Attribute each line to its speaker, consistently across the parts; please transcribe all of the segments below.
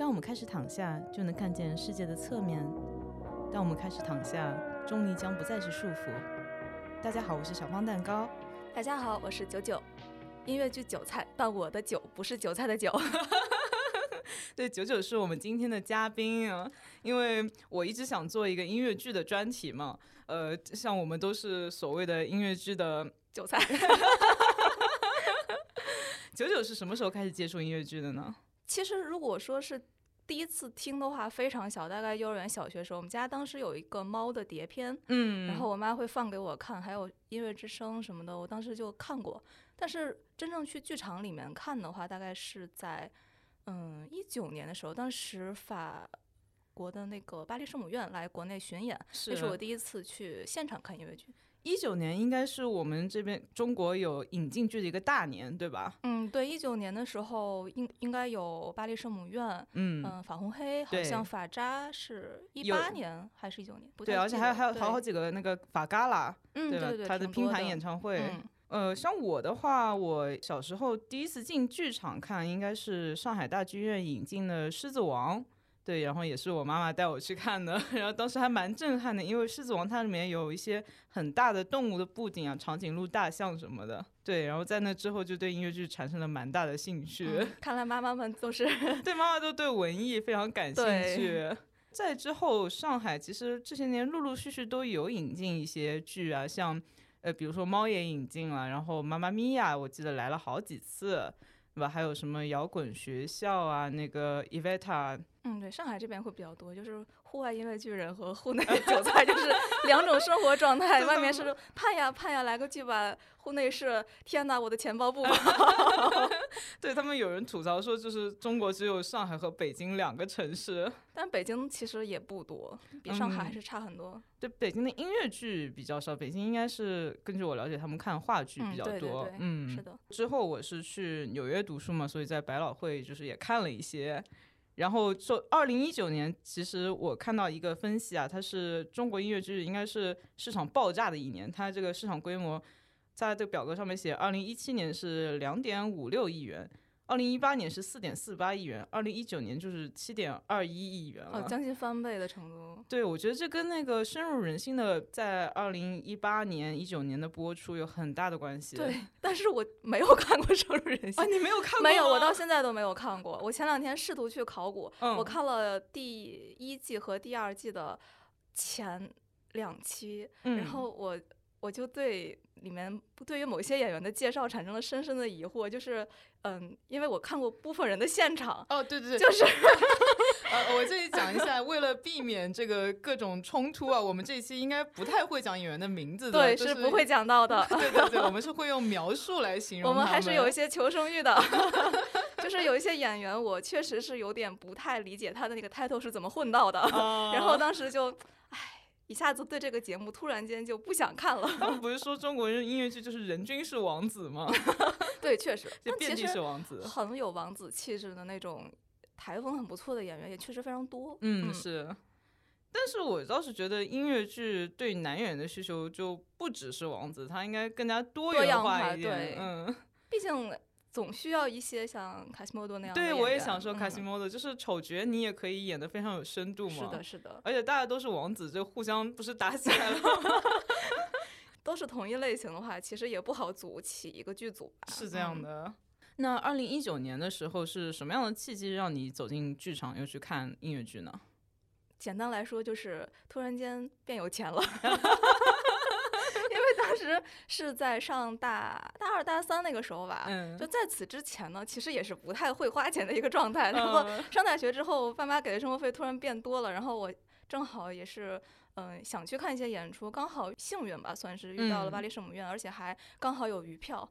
Speaker 1: 当我们开始躺下，就能看见世界的侧面；当我们开始躺下，重力将不再是束缚。大家好，我是小方蛋糕。
Speaker 2: 大家好，我是九九。音乐剧《韭菜》，但我的韭不是韭菜的酒。
Speaker 1: 对，九九是我们今天的嘉宾啊，因为我一直想做一个音乐剧的专题嘛。呃，像我们都是所谓的音乐剧的
Speaker 2: 韭菜。
Speaker 1: 九九是什么时候开始接触音乐剧的呢？
Speaker 2: 其实，如果说是第一次听的话，非常小，大概幼儿园、小学时候，我们家当时有一个猫的碟片，
Speaker 1: 嗯，
Speaker 2: 然后我妈会放给我看，还有音乐之声什么的，我当时就看过。但是真正去剧场里面看的话，大概是在嗯一九年的时候，当时法国的那个巴黎圣母院来国内巡演，这是我第一次去现场看音乐剧。
Speaker 1: 一九年应该是我们这边中国有引进剧的一个大年，对吧？
Speaker 2: 嗯，对，一九年的时候应应该有巴黎圣母院，嗯嗯，法红黑，好像法扎是一八年还是一九年？
Speaker 1: 对，而且还有还有好好几个那个法嘎啦，
Speaker 2: 嗯，对对，
Speaker 1: 他的拼盘演唱会。呃，像我的话，我小时候第一次进剧场看，应该是上海大剧院引进的《狮子王》。对，然后也是我妈妈带我去看的，然后当时还蛮震撼的，因为《狮子王》它里面有一些很大的动物的布景啊，长颈鹿、大象什么的。对，然后在那之后就对音乐剧产生了蛮大的兴趣。
Speaker 2: 看来妈妈们都是
Speaker 1: 对妈妈都对文艺非常感兴趣。在之后，上海其实这些年陆陆续续都有引进一些剧啊，像呃，比如说猫也引进了，然后妈妈咪呀，我记得来了好几次。对吧？还有什么摇滚学校啊？那个 Evita，
Speaker 2: 嗯，对，上海这边会比较多，就是户外音乐剧人和户内韭菜，就是两种生活状态。外面是盼呀盼呀来个剧吧，户内是天哪，我的钱包不保。
Speaker 1: 对他们有人吐槽说，就是中国只有上海和北京两个城市，
Speaker 2: 但北京其实也不多，比上海还是差很多。
Speaker 1: 对，北京的音乐剧比较少，北京应该是根据我了解，他们看话剧比较多。
Speaker 2: 嗯，是的。
Speaker 1: 之后我是去纽约读书嘛，所以在百老汇就是也看了一些。然后说二零一九年，其实我看到一个分析啊，它是中国音乐剧应该是市场爆炸的一年，它这个市场规模。在这个表格上面写，二零一七年是两点五六亿元，二零一八年是四点四八亿元，二零一九年就是七点二一亿元了，
Speaker 2: 将近翻倍的程度。
Speaker 1: 对，我觉得这跟那个深入人心的在二零一八年、一九年的播出有很大的关系。
Speaker 2: 对，但是我没有看过深入人心
Speaker 1: 啊，你没有看过？
Speaker 2: 没有，我到现在都没有看过。我前两天试图去考古，我看了第一季和第二季的前两期，然后我我就对。里面对于某些演员的介绍产生了深深的疑惑，就是，嗯，因为我看过部分人的现场，
Speaker 1: 哦，对对对，
Speaker 2: 就是，
Speaker 1: 呃，我这里讲一下，为了避免这个各种冲突啊，我们这期应该不太会讲演员的名字的，
Speaker 2: 对，
Speaker 1: 是
Speaker 2: 不会讲到的，
Speaker 1: 对对对，我们是会用描述来形容，
Speaker 2: 我们还是有一些求生欲的，就是有一些演员，我确实是有点不太理解他的那个 title 是怎么混到的，然后当时就，唉。一下子对这个节目突然间就不想看了。
Speaker 1: 他们不是说中国人音乐剧就是人均是王子吗？
Speaker 2: 对，确实，
Speaker 1: 就遍地是王子，
Speaker 2: 很有王子气质的那种台风很不错的演员也确实非常多。
Speaker 1: 嗯，是。但是我倒是觉得音乐剧对男演员的需求就不只是王子，他应该更加多
Speaker 2: 元
Speaker 1: 化
Speaker 2: 一点。嗯，毕竟。总需要一些像卡西莫多那样。
Speaker 1: 对，我也想说卡西莫多，就是丑角你也可以演的非常有深度嘛。
Speaker 2: 是的，是的。
Speaker 1: 而且大家都是王子，就互相不是打起来了吗？
Speaker 2: 都是同一类型的话，其实也不好组起一个剧组。
Speaker 1: 是这样的。那二零一九年的时候是什么样的契机让你走进剧场又去看音乐剧呢？
Speaker 2: 简单来说，就是突然间变有钱了。当时是在上大大二大三那个时候吧，就在此之前呢，其实也是不太会花钱的一个状态。然后上大学之后，爸妈给的生活费突然变多了，然后我正好也是嗯想去看一些演出，刚好幸运吧，算是遇到了巴黎圣母院，而且还刚好有余票，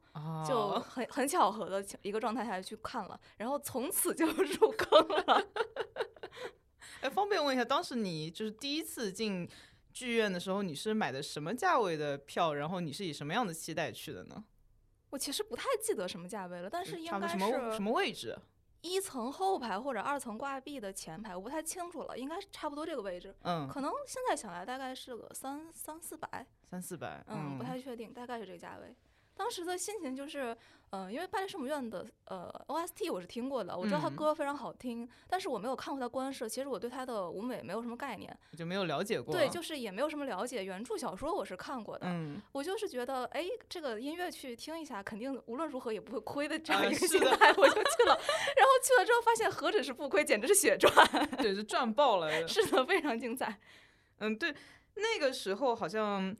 Speaker 2: 就很很巧合的一个状态下去看了，然后从此就 入坑了。
Speaker 1: 哎，方便问一下，当时你就是第一次进？剧院的时候，你是买的什么价位的票？然后你是以什么样的期待去的呢？
Speaker 2: 我其实不太记得什么价位了，但是应该是
Speaker 1: 什么什么位置？
Speaker 2: 一层后排或者二层挂壁的前排，我不太清楚了，应该是差不多这个位置。
Speaker 1: 嗯，
Speaker 2: 可能现在想来大概是个三三四百，
Speaker 1: 三四百，
Speaker 2: 嗯，不太确定，大概是这个价位。当时的心情就是。嗯，因为巴黎圣母院的呃 OST 我是听过的，我知道他歌非常好听，但是我没有看过他官设，其实我对他的舞美没有什么概念，
Speaker 1: 就没有了解过。
Speaker 2: 对，就是也没有什么了解。原著小说我是看过的，
Speaker 1: 嗯，
Speaker 2: 我就是觉得，哎，这个音乐去听一下，肯定无论如何也不会亏的这样一个心态，我就去了。然后去了之后发现何止是不亏，简直是血赚，
Speaker 1: 对，是赚爆了。
Speaker 2: 是的，非常精彩。
Speaker 1: 嗯，对，那个时候好像。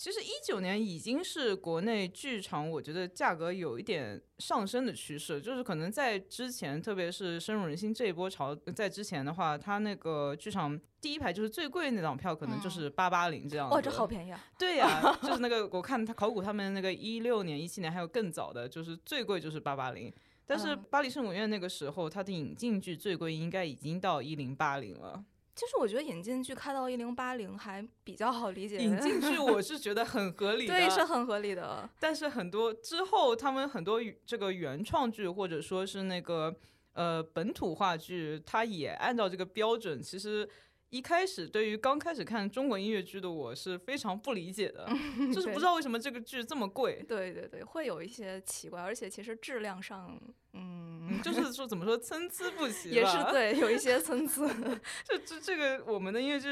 Speaker 1: 其实一九年已经是国内剧场，我觉得价格有一点上升的趋势。就是可能在之前，特别是深入人心这一波潮，在之前的话，它那个剧场第一排就是最贵那张票，可能就是八八零这样。
Speaker 2: 哇，这好便宜啊！
Speaker 1: 对呀，就是那个我看他考古他们那个一六年、一七年还有更早的，就是最贵就是八八零。但是巴黎圣母院那个时候，它的引进剧最贵应该已经到一零八零了。
Speaker 2: 其实我觉得引进剧开到一零八零还比较好理解。
Speaker 1: 引进剧 我是觉得很合理的，
Speaker 2: 对，是很合理的。
Speaker 1: 但是很多之后他们很多这个原创剧或者说是那个呃本土话剧，它也按照这个标准，其实。一开始对于刚开始看中国音乐剧的我是非常不理解的，就是不知道为什么这个剧这么贵。
Speaker 2: 对对对，会有一些奇怪，而且其实质量上，嗯，
Speaker 1: 就是说怎么说参差不齐，
Speaker 2: 也是对，有一 些参差。
Speaker 1: 就这这个我们的音乐剧，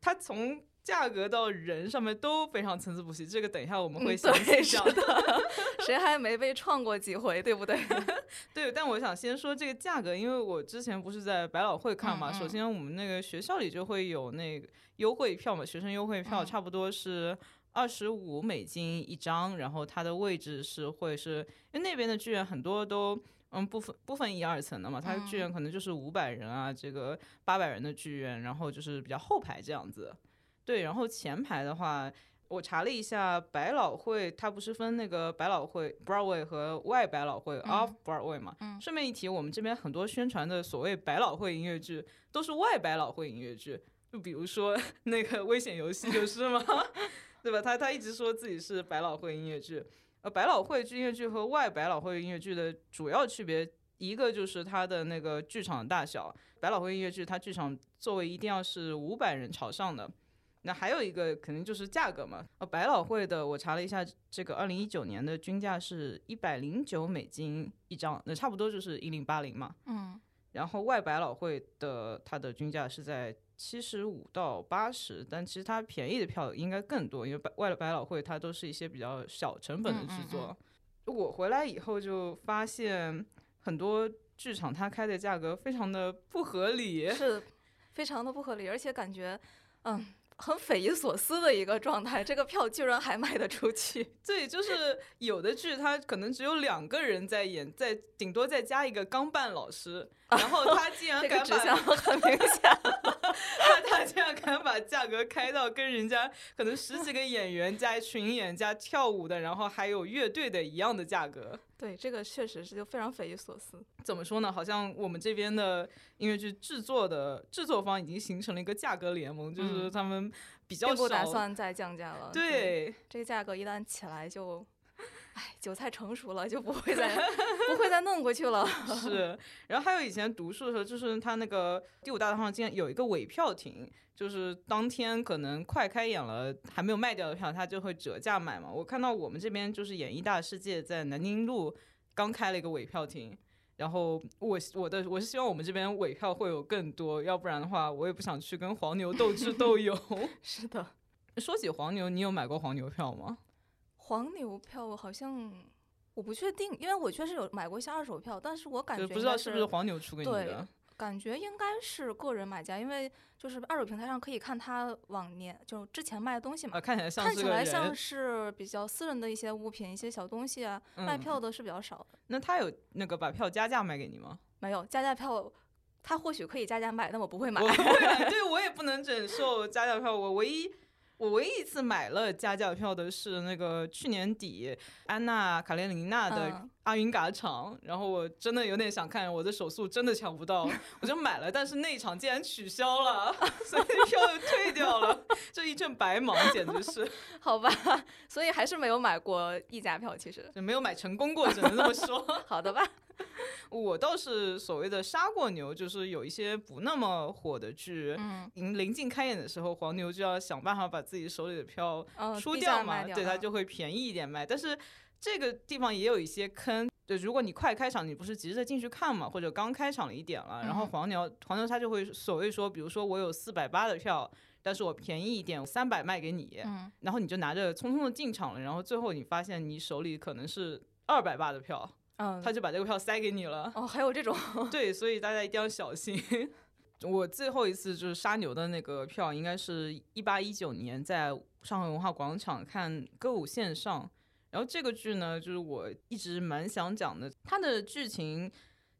Speaker 1: 它从。价格到人上面都非常参差不齐，这个等一下我们会详细讲
Speaker 2: 的。谁还没被创过几回，对不对？
Speaker 1: 对，但我想先说这个价格，因为我之前不是在百老汇看嘛。首先我们那个学校里就会有那个优惠票嘛，学生优惠票差不多是二十五美金一张，然后它的位置是会是因为那边的剧院很多都嗯不分不分一二层的嘛，它剧院可能就是五百人啊，这个八百人的剧院，然后就是比较后排这样子。对，然后前排的话，我查了一下，百老汇它不是分那个百老汇 Broadway 和外百老汇 Off Broadway 嘛？顺便一提，我们这边很多宣传的所谓百老汇音乐剧都是外百老汇音乐剧，就比如说 那个危险游戏就是 嘛，对吧？他他一直说自己是百老汇音乐剧，呃，百老汇音乐剧和外百老汇音乐剧的主要区别，一个就是它的那个剧场大小，百老汇音乐剧它剧场座位一定要是五百人朝上的。那还有一个肯定就是价格嘛，呃，百老汇的我查了一下，这个二零一九年的均价是一百零九美金一张，那差不多就是一零八零嘛。
Speaker 2: 嗯。
Speaker 1: 然后外百老汇的它的均价是在七十五到八十，但其实它便宜的票应该更多，因为百外百老汇它都是一些比较小成本的制作。我回来以后就发现很多剧场它开的价格非常的不合理，
Speaker 2: 是非常的不合理，而且感觉，嗯。很匪夷所思的一个状态，这个票居然还卖得出去。
Speaker 1: 对，就是有的剧它可能只有两个人在演，在顶多再加一个钢伴老师，然后他竟然敢
Speaker 2: 把很明显，
Speaker 1: 格开到跟人家可能十几个演员加群演加跳舞的，然后还有乐队的一样的价格。
Speaker 2: 对，这个确实是就非常匪夷所思。
Speaker 1: 怎么说呢？好像我们这边的音乐剧制作的制作方已经形成了一个价格联盟，就是他们比较
Speaker 2: 不打算再降价了。
Speaker 1: 对，
Speaker 2: 这个价格一旦起来就。哎，韭菜成熟了就不会再不会再弄过去了。
Speaker 1: 是，然后还有以前读书的时候，就是他那个第五大道上竟然有一个尾票亭，就是当天可能快开演了还没有卖掉的票，他就会折价买嘛。我看到我们这边就是演艺大世界在南京路刚开了一个尾票亭，然后我我的我是希望我们这边尾票会有更多，要不然的话我也不想去跟黄牛斗智斗 勇。
Speaker 2: 是的，
Speaker 1: 说起黄牛，你有买过黄牛票吗？
Speaker 2: 黄牛票好像我不确定，因为我确实有买过一些二手票，但是我感觉
Speaker 1: 不知道是不是黄牛出给你
Speaker 2: 的。感觉应该是个人买家，因为就是二手平台上可以看他往年就之前卖的东西嘛。
Speaker 1: 看起来像
Speaker 2: 看起来像是比较私人的一些物品，一些小东西啊，卖票的是比较少的。
Speaker 1: 那他有那个把票加价卖给你吗？
Speaker 2: 没有加价票，他或许可以加价卖，但我不会买。
Speaker 1: 我不会买，对我也不能忍受加价票，我唯一。我唯一一次买了加价票的是那个去年底安娜卡列尼娜的阿云嘎场，然后我真的有点想看，我的手速真的抢不到，我就买了，但是那场竟然取消了，所以票又退掉了，这一阵白忙，简直是。
Speaker 2: 好吧，所以还是没有买过溢价票，其实
Speaker 1: 就没有买成功过，只能这么说。
Speaker 2: 好的吧。
Speaker 1: 我倒是所谓的杀过牛，就是有一些不那么火的剧，嗯，临近开演的时候，黄牛就要想办法把自己手里的票出掉嘛，对他就会便宜一点卖。但是这个地方也有一些坑。对，如果你快开场，你不是急着进去看嘛，或者刚开场了一点了，然后黄牛黄牛他就会所谓说，比如说我有四百八的票，但是我便宜一点，三百卖给你，然后你就拿着匆匆的进场了，然后最后你发现你手里可能是二百八的票，
Speaker 2: 嗯，
Speaker 1: 他就把这个票塞给你了。
Speaker 2: 哦，还有这种？
Speaker 1: 对，所以大家一定要小心。我最后一次就是杀牛的那个票，应该是一八一九年在上海文化广场看歌舞线上。然后这个剧呢，就是我一直蛮想讲的。它的剧情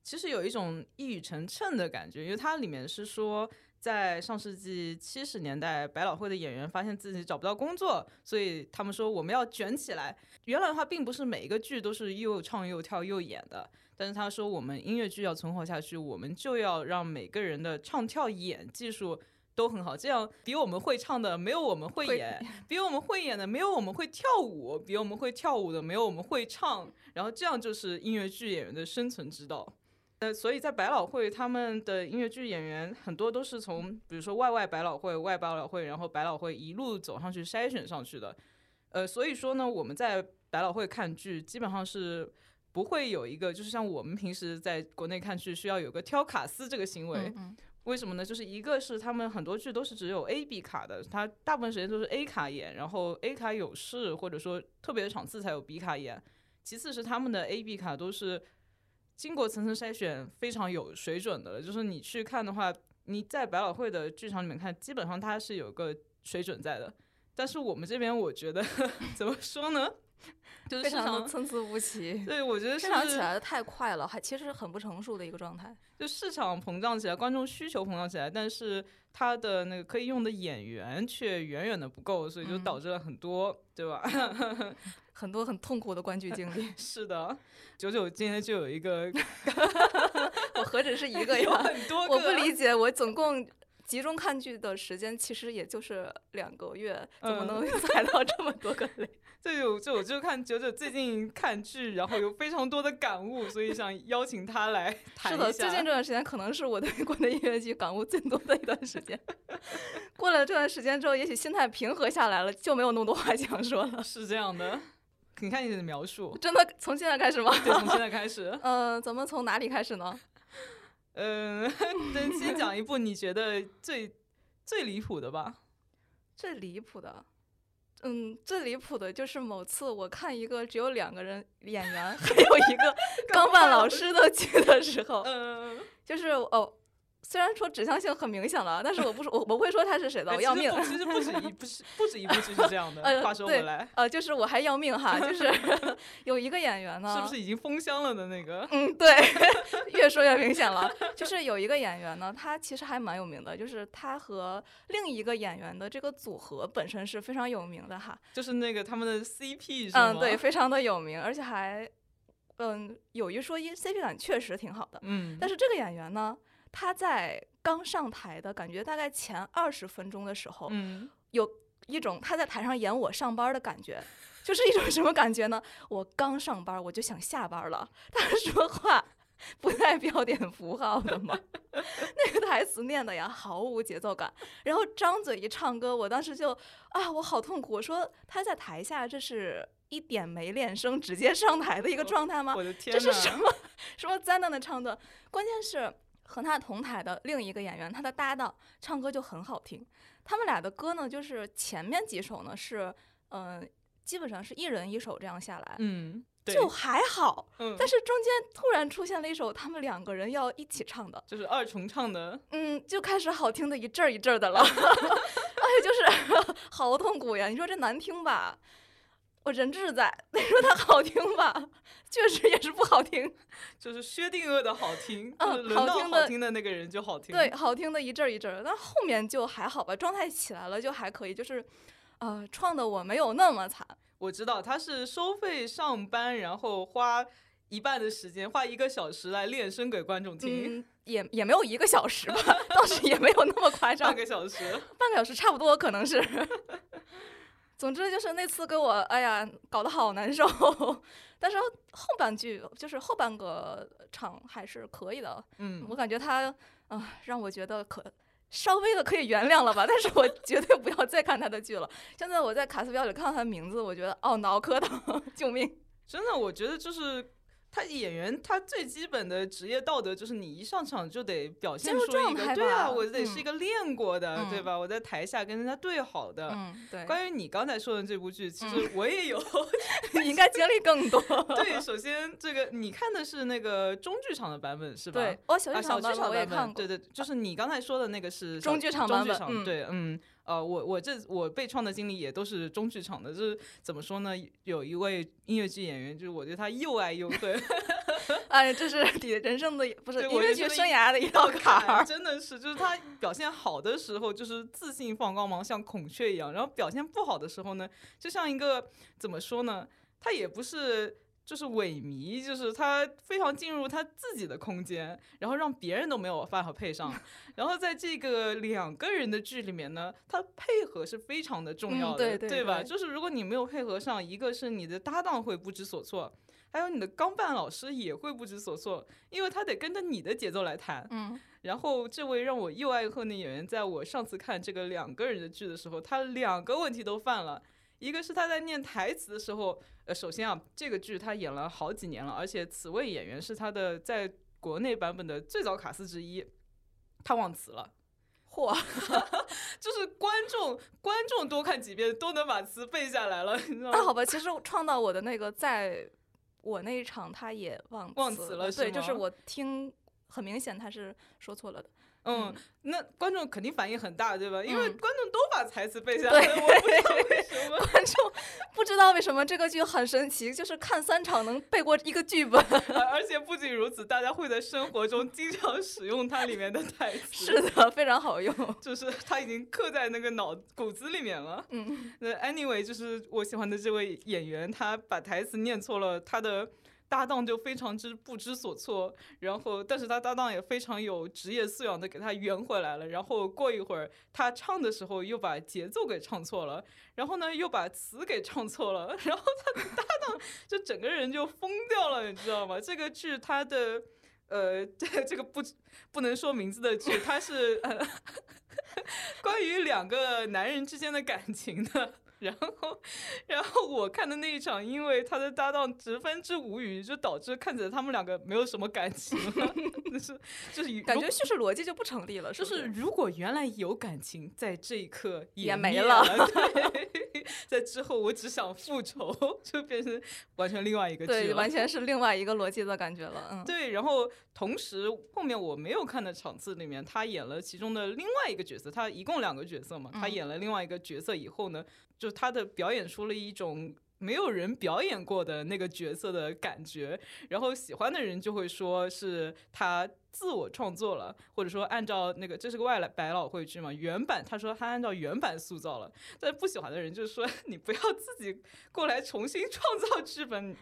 Speaker 1: 其实有一种一语成谶的感觉，因为它里面是说，在上世纪七十年代，百老汇的演员发现自己找不到工作，所以他们说我们要卷起来。原来的话，并不是每一个剧都是又唱又跳又演的。但是他说，我们音乐剧要存活下去，我们就要让每个人的唱跳演技术都很好，这样比我们会唱的没有我们会演，比我们会演的没有我们会跳舞，比我们会跳舞的没有我们会唱，然后这样就是音乐剧演员的生存之道。呃，所以在百老汇，他们的音乐剧演员很多都是从比如说外外百老汇、外百老汇，然后百老汇一路走上去筛选上去的。呃，所以说呢，我们在百老汇看剧基本上是。不会有一个，就是像我们平时在国内看剧需要有个挑卡司这个行为，为什么呢？就是一个是他们很多剧都是只有 A、B 卡的，他大部分时间都是 A 卡演，然后 A 卡有事或者说特别的场次才有 B 卡演。其次是他们的 A、B 卡都是经过层层筛选，非常有水准的了。就是你去看的话，你在百老汇的剧场里面看，基本上它是有个水准在的。但是我们这边，我觉得 怎么说呢？
Speaker 2: 非常的参差不齐，
Speaker 1: 对我觉得
Speaker 2: 市场起来的太快了，还其实很不成熟的一个状态。
Speaker 1: 就市场膨胀起来，观众需求膨胀起来，但是它的那个可以用的演员却远远的不够，所以就导致了很多，对吧？
Speaker 2: 很多很痛苦的观剧经历。
Speaker 1: 是的，九九今天就有一个，
Speaker 2: 我何止是一个呀？
Speaker 1: 很多，
Speaker 2: 我不理解，我总共。集中看剧的时间其实也就是两个月，怎么能踩到这么多个雷？
Speaker 1: 这有就我就看九九最近看剧，然后有非常多的感悟，所以想邀请他来 谈
Speaker 2: 一下。是的，最近这段时间可能是我对国内音乐剧感悟最多的一段时间。过了这段时间之后，也许心态平和下来了，就没有那么多话想说了。
Speaker 1: 是这样的，你看你的描述，
Speaker 2: 真的从现在开始吗？
Speaker 1: 对，从现在开始。
Speaker 2: 嗯，咱们从哪里开始呢？
Speaker 1: 嗯，能先讲一部你觉得最最离谱的吧？
Speaker 2: 最离谱的，嗯，最离谱的就是某次我看一个只有两个人演员，还有一个 钢伴老师的剧的时候，
Speaker 1: 嗯，
Speaker 2: 就是哦。虽然说指向性很明显了，但是我不说，我我不会说他是谁的，我要命。
Speaker 1: 其实不止一，不是不止一部剧是这样的。话说回来，
Speaker 2: 呃，就是我还要命哈，就是 有一个演员呢，
Speaker 1: 是不是已经封箱了的那个？
Speaker 2: 嗯，对，越说越明显了。就是有一个演员呢，他其实还蛮有名的，就是他和另一个演员的这个组合本身是非常有名的哈。
Speaker 1: 就是那个他们的 CP 是吗？
Speaker 2: 嗯，对，非常的有名，而且还，嗯，有一说一，CP 感确实挺好的。
Speaker 1: 嗯，
Speaker 2: 但是这个演员呢？他在刚上台的感觉，大概前二十分钟的时候，
Speaker 1: 嗯，
Speaker 2: 有一种他在台上演我上班的感觉，就是一种什么感觉呢？我刚上班，我就想下班了。他说话不带标点符号的吗？那个台词念的呀，毫无节奏感。然后张嘴一唱歌，我当时就啊，我好痛苦。我说他在台下，这是一点没练声直接上台的一个状态吗？
Speaker 1: 我的天，
Speaker 2: 这是什么 什么灾难的唱段？关键是。和他同台的另一个演员，他的搭档唱歌就很好听。他们俩的歌呢，就是前面几首呢是，嗯，基本上是一人一首这样下来，
Speaker 1: 嗯，
Speaker 2: 就还好。
Speaker 1: 嗯，
Speaker 2: 但是中间突然出现了一首他们两个人要一起唱的，
Speaker 1: 就是二重唱的，
Speaker 2: 嗯，就开始好听的一阵儿一阵儿的了。哎，就是 好痛苦呀！你说这难听吧？我人质在，你说它好听吧？确实也是不好听，
Speaker 1: 就是薛定谔的好听，
Speaker 2: 嗯，
Speaker 1: 好
Speaker 2: 听的
Speaker 1: 好听的那个人就好听，
Speaker 2: 对，好听的一阵儿一阵儿，但后面就还好吧，状态起来了就还可以，就是，呃，创的我没有那么惨。
Speaker 1: 我知道他是收费上班，然后花一半的时间，花一个小时来练声给观众听，
Speaker 2: 也也没有一个小时吧，倒是也没有那么夸张，
Speaker 1: 半个小时，
Speaker 2: 半个小时差不多可能是。总之就是那次给我，哎呀，搞得好难受。但是后半句就是后半个场还是可以的。
Speaker 1: 嗯，
Speaker 2: 我感觉他啊，让我觉得可稍微的可以原谅了吧。但是我绝对不要再看他的剧了。现在我在卡斯表里看到他的名字，我觉得哦，脑壳疼，救命！
Speaker 1: 真的，我觉得就是。他演员，他最基本的职业道德就是你一上场就得表现出一个，对啊，我得是一个练过的，对吧？我在台下跟人家对好的。
Speaker 2: 嗯，对。
Speaker 1: 关于你刚才说的这部剧，其实我也有，
Speaker 2: 你应该经历更多。
Speaker 1: 对，首先这个你看的是那个中剧场的版本是吧？
Speaker 2: 对，哦，小
Speaker 1: 剧场
Speaker 2: 版我也看过。
Speaker 1: 对对，就是你刚才说的那个是
Speaker 2: 中剧场版
Speaker 1: 本。对，嗯。呃，我我这我被创的经历也都是中剧场的，就是怎么说呢？有一位音乐剧演员，就是我对他又爱又恨。
Speaker 2: 哎，这是你人生的不是音乐剧生涯的一道坎儿，
Speaker 1: 真的是，就是他表现好的时候，就是自信放光芒，像孔雀一样；然后表现不好的时候呢，就像一个怎么说呢？他也不是。就是萎靡，就是他非常进入他自己的空间，然后让别人都没有办法配上。然后在这个两个人的剧里面呢，他配合是非常的重要
Speaker 2: 的，
Speaker 1: 对吧？就是如果你没有配合上，一个是你的搭档会不知所措，还有你的钢伴老师也会不知所措，因为他得跟着你的节奏来弹。
Speaker 2: 嗯。
Speaker 1: 然后这位让我又爱又恨的演员，在我上次看这个两个人的剧的时候，他两个问题都犯了。一个是他在念台词的时候，呃，首先啊，这个剧他演了好几年了，而且此位演员是他的在国内版本的最早卡司之一，他忘词了，
Speaker 2: 嚯，
Speaker 1: 就是观众观众多看几遍都能把词背下来了，你知道吗？
Speaker 2: 那好吧，其实创造我的那个在我那一场他也忘
Speaker 1: 忘词了，
Speaker 2: 对，就是我听很明显他是说错了的。
Speaker 1: 嗯，那观众肯定反应很大，对吧？因为观众都把台词背下来了，我不知道为什么。
Speaker 2: 观众不知道为什么这个剧很神奇，就是看三场能背过一个剧本。
Speaker 1: 而且不仅如此，大家会在生活中经常使用它里面的台词。
Speaker 2: 是的，非常好用，
Speaker 1: 就是它已经刻在那个脑骨子里面了。
Speaker 2: 嗯，
Speaker 1: 那 anyway，就是我喜欢的这位演员，他把台词念错了，他的。搭档就非常之不知所措，然后，但是他搭档也非常有职业素养的给他圆回来了。然后过一会儿，他唱的时候又把节奏给唱错了，然后呢又把词给唱错了，然后他的搭档就整个人就疯掉了，你知道吗？这个剧他的，呃，这这个不不能说名字的剧，它是 关于两个男人之间的感情的。然后，然后我看的那一场，因为他的搭档十分之无语，就导致看起来他们两个没有什么感情了，就是就是
Speaker 2: 感觉叙事逻辑就不成立了。
Speaker 1: 就是如果原来有感情，在这一刻
Speaker 2: 也
Speaker 1: 没
Speaker 2: 了。
Speaker 1: 对，在之后我只想复仇，就变成完全另外一个。
Speaker 2: 对，完全是另外一个逻辑的感觉了。嗯，
Speaker 1: 对。然后同时后面我没有看的场次里面，他演了其中的另外一个角色，他一共两个角色嘛，他演了另外一个角色以后呢。就他的表演出了一种没有人表演过的那个角色的感觉，然后喜欢的人就会说是他自我创作了，或者说按照那个这是个外来百老汇剧嘛，原版他说他按照原版塑造了，但不喜欢的人就说你不要自己过来重新创造剧本，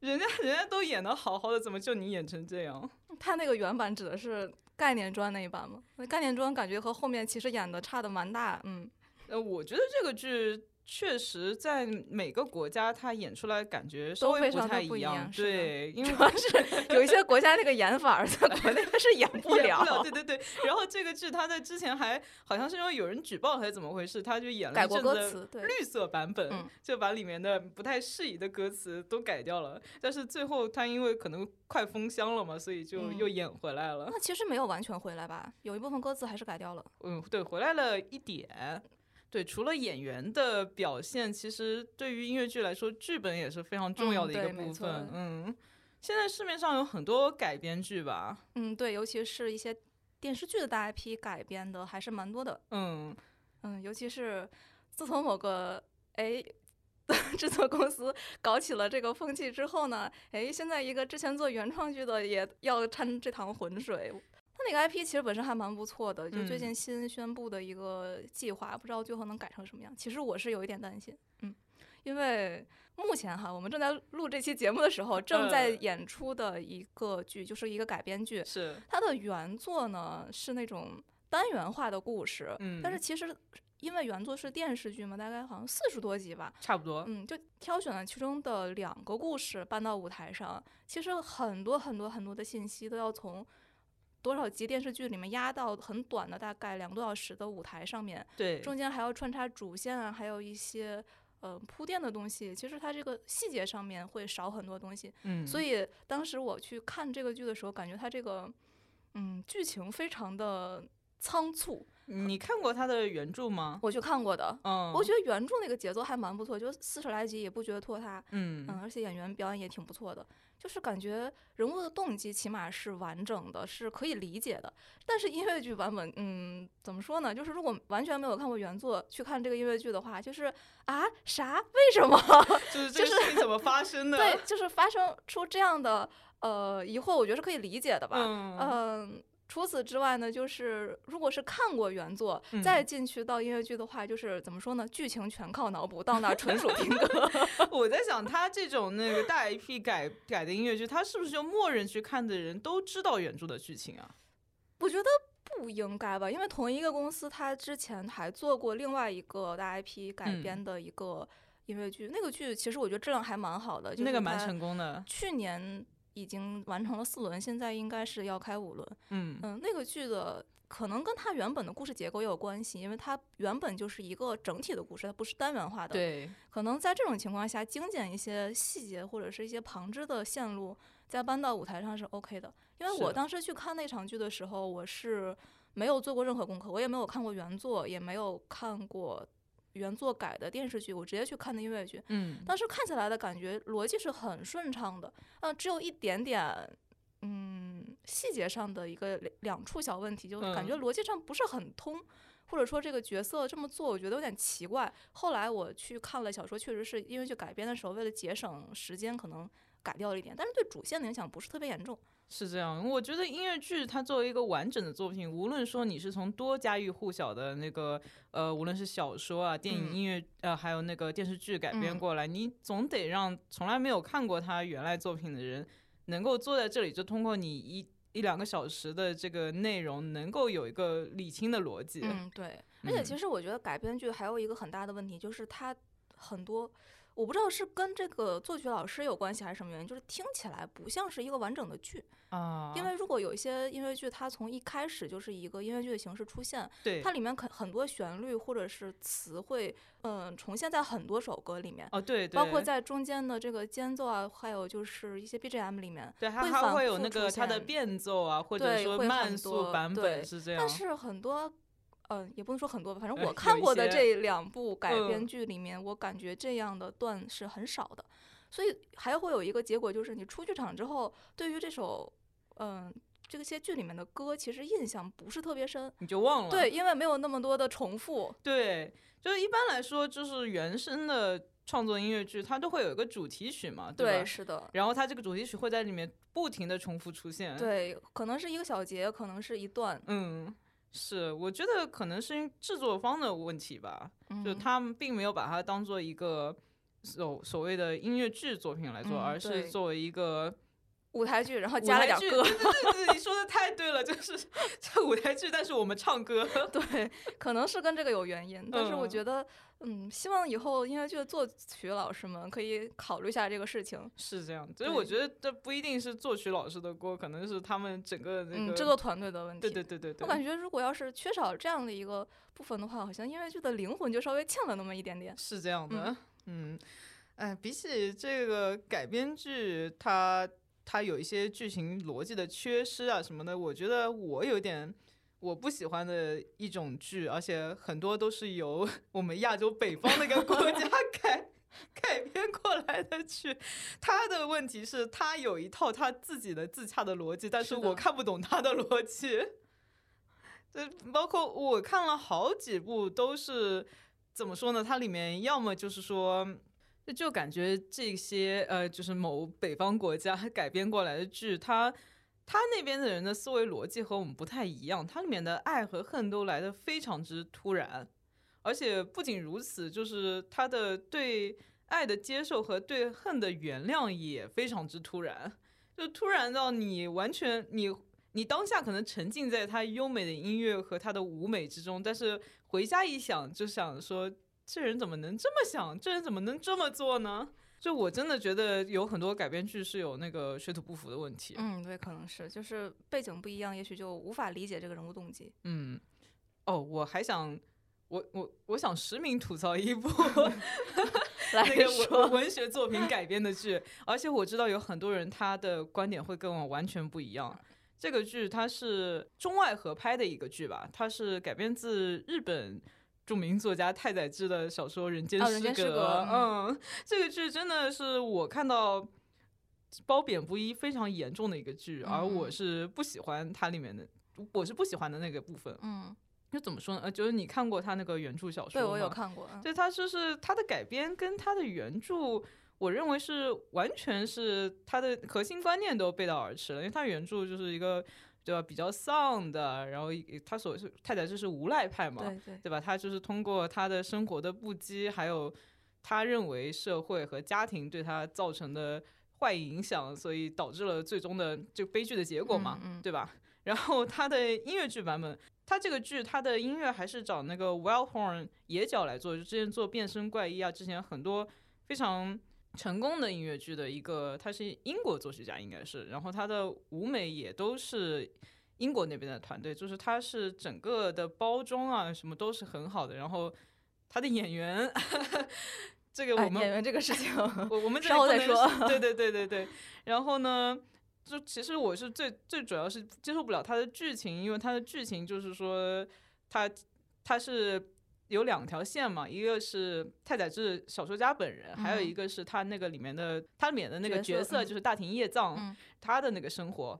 Speaker 1: 人家人家都演的好好的，怎么就你演成这样？
Speaker 2: 他那个原版指的是概念砖那一版吗？那概念砖感觉和后面其实演的差的蛮大，嗯，
Speaker 1: 呃，我觉得这个剧。确实，在每个国家，他演出来感觉稍微不太
Speaker 2: 一
Speaker 1: 样。对，因为
Speaker 2: 主要是 有一些国家那个演法，在国内是演不
Speaker 1: 了。对对对。然后这个剧，他在之前还好像是因为有人举报还是怎么回事，他就演了一阵子绿色版本，就把里面的不太适宜的歌词都改掉了。但是最后他因为可能快封箱了嘛，所以就又演回来了。
Speaker 2: 那其实没有完全回来吧？有一部分歌词还是改掉了。
Speaker 1: 嗯，对，回来了一点。对，除了演员的表现，其实对于音乐剧来说，剧本也是非常重要的一个部分。嗯，现在市面上有很多改编剧吧？
Speaker 2: 嗯，对，尤其是一些电视剧的大 IP 改编的还是蛮多的。
Speaker 1: 嗯
Speaker 2: 嗯，尤其是自从某个哎 制作公司搞起了这个风气之后呢，哎，现在一个之前做原创剧的也要掺这趟浑水。那个 IP 其实本身还蛮不错的，就最近新宣布的一个计划，不知道最后能改成什么样。其实我是有一点担心，嗯，因为目前哈，我们正在录这期节目的时候，正在演出的一个剧，就是一个改编剧，
Speaker 1: 是
Speaker 2: 它的原作呢是那种单元化的故事，嗯，但是其实因为原作是电视剧嘛，大概好像四十多集吧，
Speaker 1: 差不多，
Speaker 2: 嗯，就挑选了其中的两个故事搬到舞台上，其实很多很多很多的信息都要从。多少集电视剧里面压到很短的，大概两个多小时的舞台上面，
Speaker 1: 对，
Speaker 2: 中间还要穿插主线啊，还有一些呃铺垫的东西，其实它这个细节上面会少很多东西。
Speaker 1: 嗯，
Speaker 2: 所以当时我去看这个剧的时候，感觉它这个嗯剧情非常的仓促。
Speaker 1: 你看过他的原著吗？
Speaker 2: 我去看过的，
Speaker 1: 嗯，
Speaker 2: 我觉得原著那个节奏还蛮不错，就四十来集也不觉得拖沓，
Speaker 1: 嗯
Speaker 2: 嗯，而且演员表演也挺不错的，就是感觉人物的动机起码是完整的，是可以理解的。但是音乐剧版本，嗯，怎么说呢？就是如果完全没有看过原作去看这个音乐剧的话，就是啊啥？为什么？
Speaker 1: 就是这个事情怎么发生的？
Speaker 2: 对，就是发生出这样的呃疑惑，我觉得是可以理解的吧，
Speaker 1: 嗯。
Speaker 2: 除此之外呢，就是如果是看过原作再进去到音乐剧的话，就是怎么说呢？剧情全靠脑补，到那纯属听歌。
Speaker 1: 我在想，他这种那个大 IP 改改的音乐剧，他是不是就默认去看的人都知道原著的剧情啊？
Speaker 2: 我觉得不应该吧，因为同一个公司，他之前还做过另外一个大 IP 改编的一个音乐剧，那个剧其实我觉得质量还蛮好的，
Speaker 1: 那个蛮成功的。
Speaker 2: 去年。已经完成了四轮，现在应该是要开五轮。
Speaker 1: 嗯
Speaker 2: 嗯，那个剧的可能跟它原本的故事结构也有关系，因为它原本就是一个整体的故事，它不是单元化的。
Speaker 1: 对，
Speaker 2: 可能在这种情况下，精简一些细节或者是一些旁支的线路，再搬到舞台上是 OK 的。因为我当时去看那场剧的时候，我是没有做过任何功课，我也没有看过原作，也没有看过。原作改的电视剧，我直接去看的音乐剧，
Speaker 1: 嗯，
Speaker 2: 当时看起来的感觉逻辑是很顺畅的，呃，只有一点点，嗯，细节上的一个两处小问题，就感觉逻辑上不是很通，或者说这个角色这么做，我觉得有点奇怪。后来我去看了小说，确实是因为去改编的时候，为了节省时间，可能改掉了一点，但是对主线的影响不是特别严重。
Speaker 1: 是这样，我觉得音乐剧它作为一个完整的作品，无论说你是从多家喻户晓的那个呃，无论是小说啊、电影、音乐呃，还有那个电视剧改编过来，你总得让从来没有看过他原来作品的人，能够坐在这里，就通过你一一两个小时的这个内容，能够有一个理清的逻辑。
Speaker 2: 嗯，对。而且其实我觉得改编剧还有一个很大的问题，就是它很多。我不知道是跟这个作曲老师有关系还是什么原因，就是听起来不像是一个完整的剧
Speaker 1: 啊。
Speaker 2: 因为如果有一些音乐剧，它从一开始就是一个音乐剧的形式出现，
Speaker 1: 对，
Speaker 2: 它里面可很多旋律或者是词汇，嗯，重现在很多首歌里面。
Speaker 1: 哦，对，
Speaker 2: 包括在中间的这个间奏啊，还有就是一些 BGM 里面，
Speaker 1: 对，它还会有那个它的变奏啊，或者说慢速版本是这样。
Speaker 2: 但是很多。嗯，也不能说很多吧，反正我看过的这两部改编剧里面，我感觉这样的段是很少的，所以还会有一个结果，就是你出剧场之后，对于这首嗯这些剧里面的歌，其实印象不是特别深，
Speaker 1: 你就忘了。
Speaker 2: 对，因为没有那么多的重复。
Speaker 1: 对，就是一般来说，就是原声的创作音乐剧，它都会有一个主题曲嘛，
Speaker 2: 对
Speaker 1: 吧？
Speaker 2: 是的。
Speaker 1: 然后它这个主题曲会在里面不停的重复出现。
Speaker 2: 对，可能是一个小节，可能是一段。
Speaker 1: 嗯。是，我觉得可能是制作方的问题吧，就他们并没有把它当做一个所所谓的音乐剧作品来做，而是作为一个
Speaker 2: 舞台剧，然后加了点歌。
Speaker 1: 对对对，你说的太对了，就是这舞台剧，但是我们唱歌。
Speaker 2: 对，可能是跟这个有原因，但是我觉得。嗯，希望以后音乐剧的作曲老师们可以考虑一下这个事情。
Speaker 1: 是这样，所以我觉得这不一定是作曲老师的锅，可能是他们整个那个
Speaker 2: 制作团队的问题。
Speaker 1: 对对对对对。
Speaker 2: 我感觉如果要是缺少这样的一个部分的话，好像音乐剧的灵魂就稍微欠了那么一点点。
Speaker 1: 是这样的，嗯，哎，比起这个改编剧，它它有一些剧情逻辑的缺失啊什么的，我觉得我有点。我不喜欢的一种剧，而且很多都是由 我们亚洲北方那个国家 改改编过来的剧。他的问题是，他有一套他自己的自洽的逻辑，但是我看不懂他的逻辑。对包括我看了好几部，都是怎么说呢？它里面要么就是说，就感觉这些呃，就是某北方国家改编过来的剧，它。他那边的人的思维逻辑和我们不太一样，它里面的爱和恨都来得非常之突然，而且不仅如此，就是他的对爱的接受和对恨的原谅也非常之突然，就突然到你完全你你当下可能沉浸在他优美的音乐和他的舞美之中，但是回家一想就想说，这人怎么能这么想？这人怎么能这么做呢？就我真的觉得有很多改编剧是有那个水土不服的问题。
Speaker 2: 嗯，对，可能是就是背景不一样，也许就无法理解这个人物动机。
Speaker 1: 嗯，哦，我还想，我我我想实名吐槽一部，那个文文学作品改编的剧，而且我知道有很多人他的观点会跟我完全不一样。这个剧它是中外合拍的一个剧吧，它是改编自日本著名作家太宰治的小说《人间失格》。嗯，这个剧真的是我看到褒贬不一非常严重的一个剧，而我是不喜欢它里面的，我是不喜欢的那个部分。
Speaker 2: 嗯，
Speaker 1: 就怎么说呢？呃，就是你看过他那个原著小说
Speaker 2: 对，我有看过。
Speaker 1: 对，他就是他的改编跟他的原著。我认为是完全是他的核心观念都背道而驰了，因为他原著就是一个对吧比较丧的，然后他所是太宰治是无赖派嘛，
Speaker 2: 对对，
Speaker 1: 对吧？他就是通过他的生活的不羁，还有他认为社会和家庭对他造成的坏影响，所以导致了最终的这个悲剧的结果嘛，对吧？然后他的音乐剧版本，他这个剧他的音乐还是找那个 Wellhorn 野角来做，就之前做变身怪医啊，之前很多非常。成功的音乐剧的一个，他是英国作曲家，应该是，然后他的舞美也都是英国那边的团队，就是他是整个的包装啊，什么都是很好的。然后他的 演员，这个我们
Speaker 2: 演员这个事情，
Speaker 1: 我我们
Speaker 2: 稍后再说。
Speaker 1: 对对对对对。然后呢，就其实我是最最主要是接受不了他的剧情，因为他的剧情就是说他他是。有两条线嘛，一个是太宰治小说家本人，还有一个是他那个里面的他里面的那个角色，就是大庭叶藏，他的那个生活，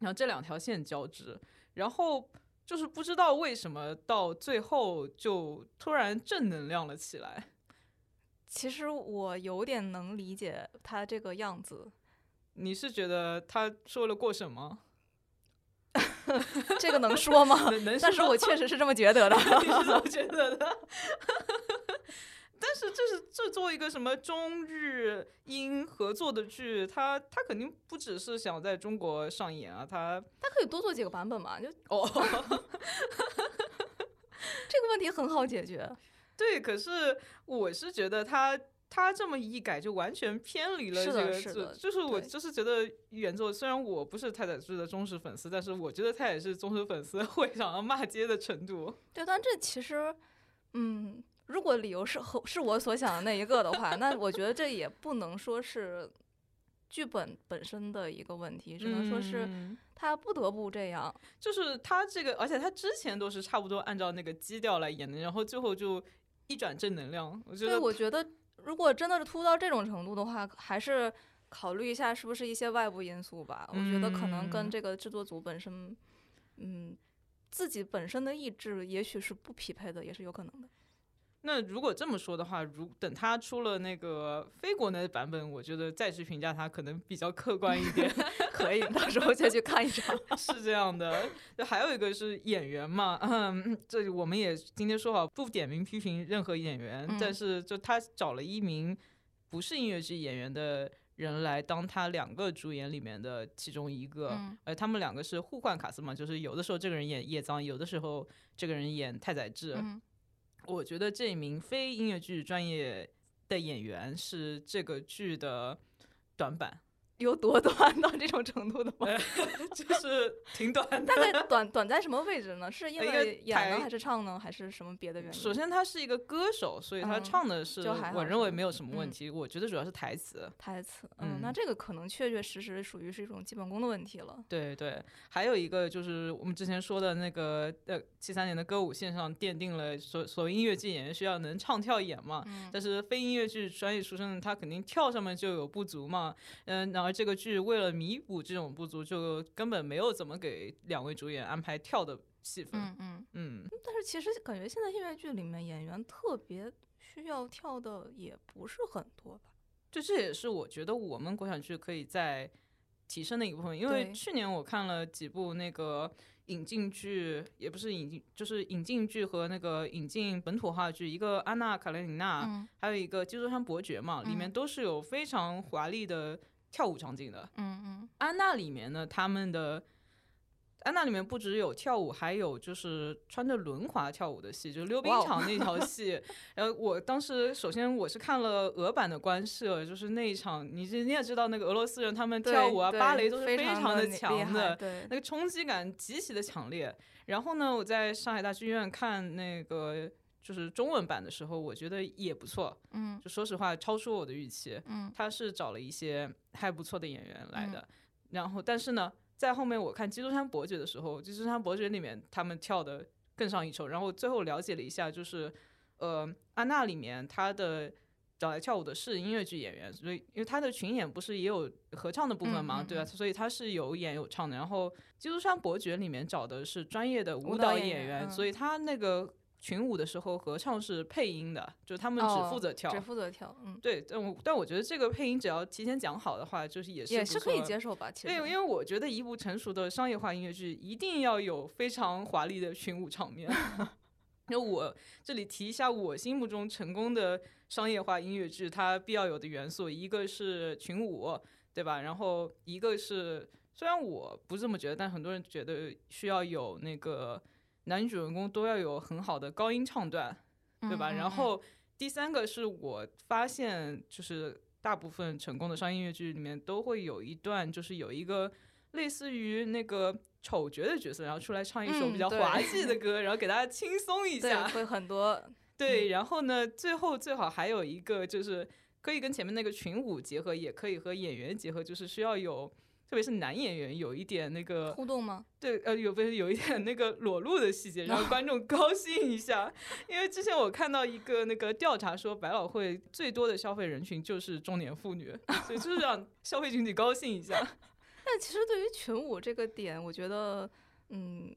Speaker 1: 然后这两条线交织，然后就是不知道为什么到最后就突然正能量了起来。
Speaker 2: 其实我有点能理解他这个样子。
Speaker 1: 你是觉得他说了过审吗？
Speaker 2: 这个能说吗？
Speaker 1: 能，
Speaker 2: 但是我确实是这么觉得的。
Speaker 1: 你是这么觉得的？但是这是这作为一个什么中日英合作的剧，他他肯定不只是想在中国上演啊，他
Speaker 2: 他可以多做几个版本嘛？就
Speaker 1: 哦，
Speaker 2: 这个问题很好解决。
Speaker 1: 对，可是我是觉得他。他这么一改，就完全偏离了这个，就就是我就是觉得原作虽然我不是太宰治的忠实粉丝，但是我觉得他也是忠实粉丝 会想要骂街的程度。
Speaker 2: 对，但这其实，嗯，如果理由是和是我所想的那一个的话，那我觉得这也不能说是剧本本身的一个问题，只能说是他不得不这样。
Speaker 1: 就是他这个，而且他之前都是差不多按照那个基调来演的，然后最后就一转正能量。我觉得，
Speaker 2: 我觉得。如果真的是突到这种程度的话，还是考虑一下是不是一些外部因素吧。我觉得可能跟这个制作组本身，嗯，自己本身的意志也许是不匹配的，也是有可能的。
Speaker 1: 那如果这么说的话，如等他出了那个非国内的版本，我觉得再去评价他可能比较客观一点。
Speaker 2: 可以，到时候再去看一场。
Speaker 1: 是这样的，就还有一个是演员嘛，嗯，这我们也今天说好不点名批评任何演员，但是就他找了一名不是音乐剧演员的人来当他两个主演里面的其中一个，而他们两个是互换卡司嘛，就是有的时候这个人演叶藏，有的时候这个人演太宰治。我觉得这一名非音乐剧专业的演员是这个剧的短板。
Speaker 2: 有多 短到这种程度的吗？
Speaker 1: 就是挺短的。
Speaker 2: 大概短短在什么位置呢？是因为演呢，还是唱呢，还是什么别的原因？
Speaker 1: 首先，他是一个歌手，所以他唱的是，我认为没有什么问题。我觉得主要是台词。
Speaker 2: 台词，嗯，那这个可能确确实实属于是一种基本功的问题了。
Speaker 1: 对对，还有一个就是我们之前说的那个，呃，七三年的歌舞线上奠定了所所谓音乐剧演员需要能唱跳演嘛。
Speaker 2: 嗯。
Speaker 1: 但是非音乐剧专业出身的他肯定跳上面就有不足嘛。嗯，然后。而这个剧为了弥补这种不足，就根本没有怎么给两位主演安排跳的戏份。
Speaker 2: 嗯
Speaker 1: 嗯嗯。
Speaker 2: 但是其实感觉现在音乐剧里面演员特别需要跳的也不是很多吧？
Speaker 1: 就这也是我觉得我们国产剧可以在提升的一部分。因为去年我看了几部那个引进剧，也不是引进，就是引进剧和那个引进本土话剧，一个《安娜卡列尼娜》，还有一个《基督山伯爵》嘛，里面都是有非常华丽的。跳舞场景的，
Speaker 2: 嗯嗯，
Speaker 1: 安娜里面呢，他们的安娜里面不只有跳舞，还有就是穿着轮滑跳舞的戏，就是溜冰场那条戏。然后我当时首先我是看了俄版的官摄，就是那一场，你你也知道那个俄罗斯人他们跳舞啊，芭蕾都是非常
Speaker 2: 的
Speaker 1: 强的，对那个冲击感极其的强烈。然后呢，我在上海大剧院看那个。就是中文版的时候，我觉得也不错。
Speaker 2: 嗯，
Speaker 1: 就说实话，超出我的预期。
Speaker 2: 嗯，
Speaker 1: 他是找了一些还不错的演员来的。然后，但是呢，在后面我看《基督山伯爵》的时候，《基督山伯爵》里面他们跳的更上一筹。然后最后了解了一下，就是呃，安娜里面她的。找来跳舞的是音乐剧演员，所以因为他的群演不是也有合唱的部分嘛，对吧？所以他是有演有唱的。然后《基督山伯爵》里面找的是专业的舞蹈演员，所以他那个群舞的时候合唱是配音的，就是他们只负责跳，
Speaker 2: 只负责跳。嗯，
Speaker 1: 对，但我但我觉得这个配音只要提前讲好的话，就是也是
Speaker 2: 也是可以接受吧。其
Speaker 1: 实，对，因为我觉得一部成熟的商业化音乐剧一定要有非常华丽的群舞场面。那我这里提一下我心目中成功的商业化音乐剧，它必要有的元素，一个是群舞，对吧？然后一个是，虽然我不这么觉得，但很多人觉得需要有那个男女主人公都要有很好的高音唱段，对吧？然后第三个是我发现，就是大部分成功的商业音乐剧里面都会有一段，就是有一个类似于那个。丑角的角色，然后出来唱一首比较滑稽的 歌，然后给大家轻松一下，
Speaker 2: 会很多。
Speaker 1: 对，然后呢，最后最好还有一个就是可以跟前面那个群舞结合，也可以和演员结合，就是需要有，特别是男演员有一点那个
Speaker 2: 互动吗？
Speaker 1: 对，呃，有不是有一点那个裸露的细节，让观众高兴一下。因为之前我看到一个那个调查说，百老汇最多的消费人群就是中年妇女，所以就是 让消费群体高兴一下。
Speaker 2: 但其实对于群舞这个点，我觉得，嗯，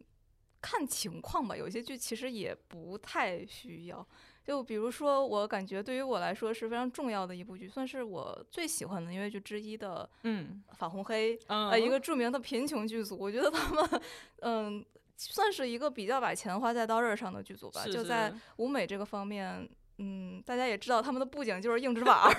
Speaker 2: 看情况吧。有些剧其实也不太需要。就比如说，我感觉对于我来说是非常重要的一部剧，算是我最喜欢的音乐剧之一的。
Speaker 1: 嗯，
Speaker 2: 法红黑，呃，一个著名的贫穷剧组。我觉得他们，嗯，算是一个比较把钱花在刀刃上的剧组吧。就在舞美这个方面，嗯，大家也知道他们的布景就是硬纸板儿。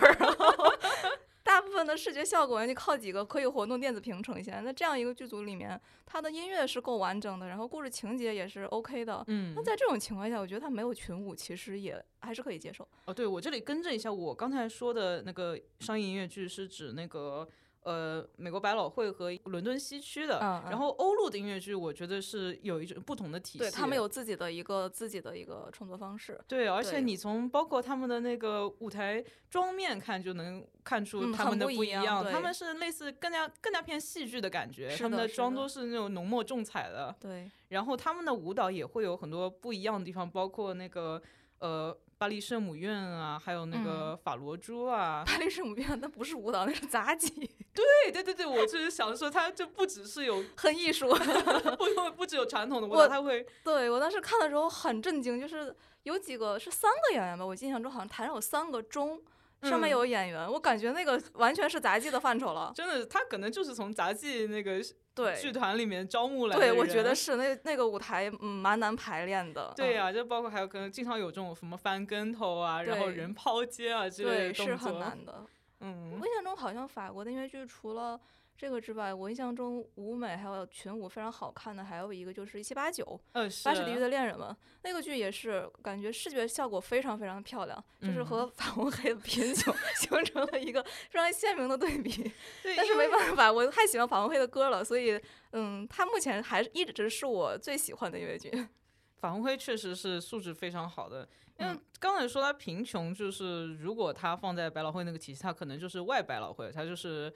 Speaker 2: 大部分的视觉效果，你靠几个可以活动电子屏呈现。那这样一个剧组里面，它的音乐是够完整的，然后故事情节也是 OK 的。
Speaker 1: 嗯，
Speaker 2: 那在这种情况下，我觉得它没有群舞，其实也还是可以接受。
Speaker 1: 哦，对我这里更正一下，我刚才说的那个商业音乐剧是指那个。呃，美国百老汇和伦敦西区的，然后欧陆的音乐剧，我觉得是有一种不同的体系。
Speaker 2: 对他们有自己的一个自己的一个创作方式。
Speaker 1: 对，而且你从包括他们的那个舞台妆面看，就能看出他们的不一样。他们是类似更加更加偏戏剧的感觉，他们的妆都是那种浓墨重彩的。
Speaker 2: 对，
Speaker 1: 然后他们的舞蹈也会有很多不一样的地方，包括那个呃。巴黎圣母院啊，还有那个法罗珠啊。
Speaker 2: 巴黎圣母院那不是舞蹈，那是杂技。
Speaker 1: 对对对对，我就是想说，它就不只是有
Speaker 2: 很艺术，
Speaker 1: 不不只有传统的舞蹈，它会。
Speaker 2: 对我当时看的时候很震惊，就是有几个是三个演员吧，我印象中好像台上有三个钟。上面有演员，我感觉那个完全是杂技的范畴了。
Speaker 1: 真的，他可能就是从杂技那个
Speaker 2: 对
Speaker 1: 剧团里面招募来的。
Speaker 2: 对，我觉得是那那个舞台嗯蛮难排练的。
Speaker 1: 对呀，就包括还有可能经常有这种什么翻跟头啊，然后人抛接啊之类的
Speaker 2: 动作。是很难的。
Speaker 1: 嗯，
Speaker 2: 我印象中好像法国的音乐剧除了。这个之外，我印象中舞美还有群舞非常好看的，还有一个就是一七八九，巴士底狱的恋人们那个剧也是感觉视觉效果非常非常漂亮，就是和法红黑的贫穷 形成了一个非常鲜明的对比。但是没办法，我太喜欢法红黑的歌了，所以嗯，他目前还一直是我最喜欢的音乐剧。
Speaker 1: 法红黑确实是素质非常好的，因为刚才说他贫穷，就是如果他放在百老汇那个体系，他可能就是外百老汇，他就是。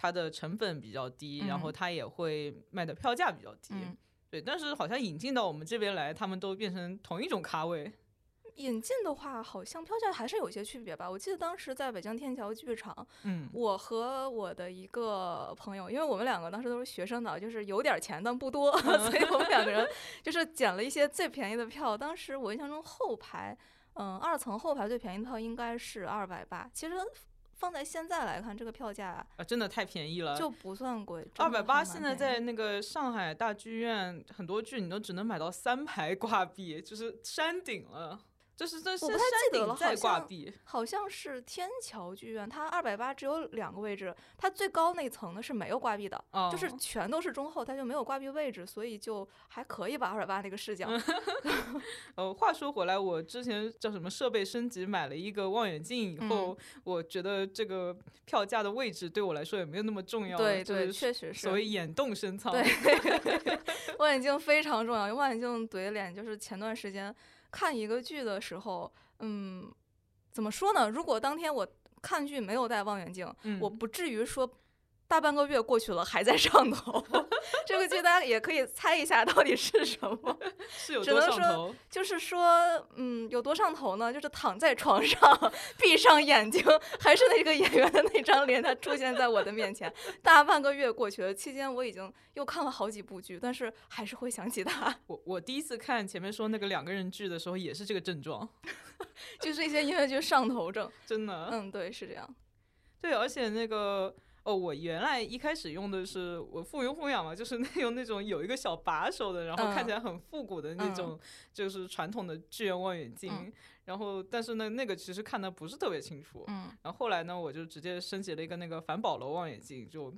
Speaker 1: 它的成本比较低，然后它也会卖的票价比较低，对。但是好像引进到我们这边来，他们都变成同一种咖位。
Speaker 2: 引进的话，好像票价还是有些区别吧。我记得当时在北京天桥剧场，
Speaker 1: 嗯，
Speaker 2: 我和我的一个朋友，因为我们两个当时都是学生党，就是有点钱但不多，所以我们两个人就是捡了一些最便宜的票。当时我印象中后排，嗯，二层后排最便宜的票应该是二百八。其实。放在现在来看，这个票价
Speaker 1: 啊，真的太便宜了，
Speaker 2: 就不算贵。
Speaker 1: 二百八，现在在那个上海大剧院，很多剧你都只能买到三排 挂壁，就是山顶了。就是这是山顶在挂壁，
Speaker 2: 好像是天桥剧院，它二百八只有两个位置，它最高那层呢是没有挂壁的，就是全都是中后，它就没有挂壁位置，所以就还可以吧，二百八那个视角。
Speaker 1: 呃，话说回来，我之前叫什么设备升级，买了一个望远镜以后，我觉得这个票价的位置对我来说也没有那么重要。
Speaker 2: 对对，确实是。
Speaker 1: 所谓眼动深藏。
Speaker 2: 对，望远镜非常重要，用望远镜怼脸就是前段时间。看一个剧的时候，嗯，怎么说呢？如果当天我看剧没有带望远镜，我不至于说。大半个月过去了，还在上头。这个剧大家也可以猜一下到底是什么。
Speaker 1: 是有多上头？
Speaker 2: 就是说，嗯，有多上头呢？就是躺在床上，闭上眼睛，还是那个演员的那张脸，他出现在我的面前。大半个月过去了，期间我已经又看了好几部剧，但是还是会想起他。
Speaker 1: 我我第一次看前面说那个两个人剧的时候，也是这个症状，
Speaker 2: 就是一些音乐剧上头症。
Speaker 1: 真的？
Speaker 2: 嗯，对，是这样。
Speaker 1: 对，而且那个。哦，我原来一开始用的是我附庸风雅嘛，就是那用那种有一个小把手的，然后看起来很复古的那种，就是传统的剧院望远镜。然后，但是呢，那个其实看的不是特别清楚。嗯。然后后来呢，我就直接升级了一个那个反保罗望远镜，就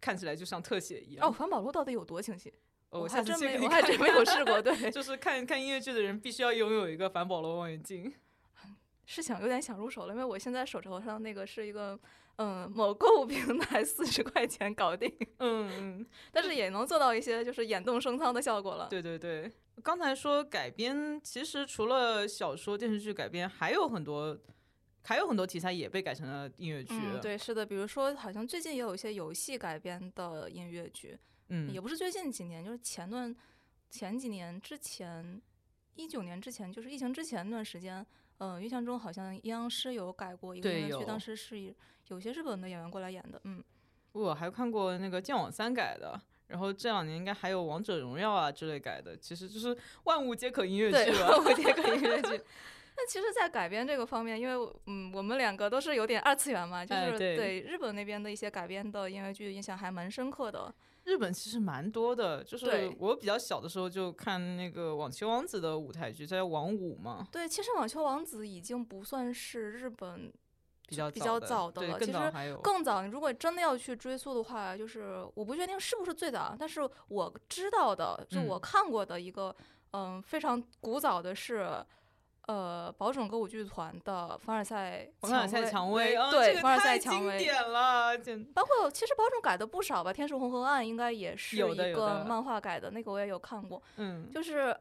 Speaker 1: 看起来就像特写一样。
Speaker 2: 哦，反保罗到底有多清晰？
Speaker 1: 哦我
Speaker 2: 还
Speaker 1: 真没，
Speaker 2: 我还真没有试过。对，
Speaker 1: 就是看看音乐剧的人必须要拥有一个反保罗望远镜。
Speaker 2: 是想有点想入手了，因为我现在手头上那个是一个。嗯，某购物平台四十块钱搞定，
Speaker 1: 嗯嗯，
Speaker 2: 但是也能做到一些就是眼动升仓的效果了。
Speaker 1: 对对对，刚才说改编，其实除了小说、电视剧改编，还有很多，还有很多题材也被改成了音乐剧。
Speaker 2: 对，是的，比如说好像最近也有一些游戏改编的音乐剧，
Speaker 1: 嗯，
Speaker 2: 也不是最近几年，就是前段前几年之前，一九年之前，就是疫情之前那段时间。嗯，印象中好像阴阳师有改过一个音乐剧，当时是有些日本的演员过来演的。嗯，
Speaker 1: 我还看过那个剑网三改的，然后这两年应该还有王者荣耀啊之类改的，其实就是万物皆可音乐剧
Speaker 2: 万物皆可音乐剧。那其实，在改编这个方面，因为嗯，我们两个都是有点二次元嘛，就是对日本那边的一些改编的音乐剧印象还蛮深刻的。
Speaker 1: 日本其实蛮多的，就是我比较小的时候就看那个网球王子的舞台剧，在网舞嘛。
Speaker 2: 对，其实网球王子已经不算是日本
Speaker 1: 比较
Speaker 2: 比较
Speaker 1: 早
Speaker 2: 的了，
Speaker 1: 其
Speaker 2: 实更早。如果真的要去追溯的话，就是我不确定是不是最早，但是我知道的，就我看过的一个，嗯，非常古早的是。呃，宝冢歌舞剧团的凡尔赛
Speaker 1: 凡尔赛蔷薇，
Speaker 2: 对，凡尔赛蔷薇，
Speaker 1: 经典了。
Speaker 2: 包括其实宝冢改的不少吧，《天使红河岸》应该也是一个漫画改的，那个我也有看过。
Speaker 1: 嗯，
Speaker 2: 就是，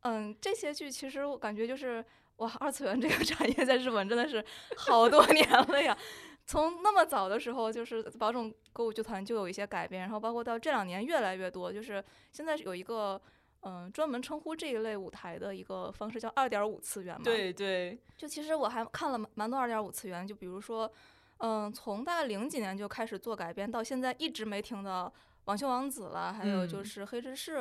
Speaker 2: 嗯，这些剧其实我感觉就是哇，二次元这个产业在日本真的是好多年了呀。从那么早的时候，就是宝冢歌舞剧团就有一些改编，然后包括到这两年越来越多，就是现在有一个。嗯，专门称呼这一类舞台的一个方式叫二点五次元嘛？
Speaker 1: 对对。
Speaker 2: 就其实我还看了蛮多二点五次元，就比如说，嗯，从大概零几年就开始做改编，到现在一直没停的《网球王子》了，还有就是《黑执事》，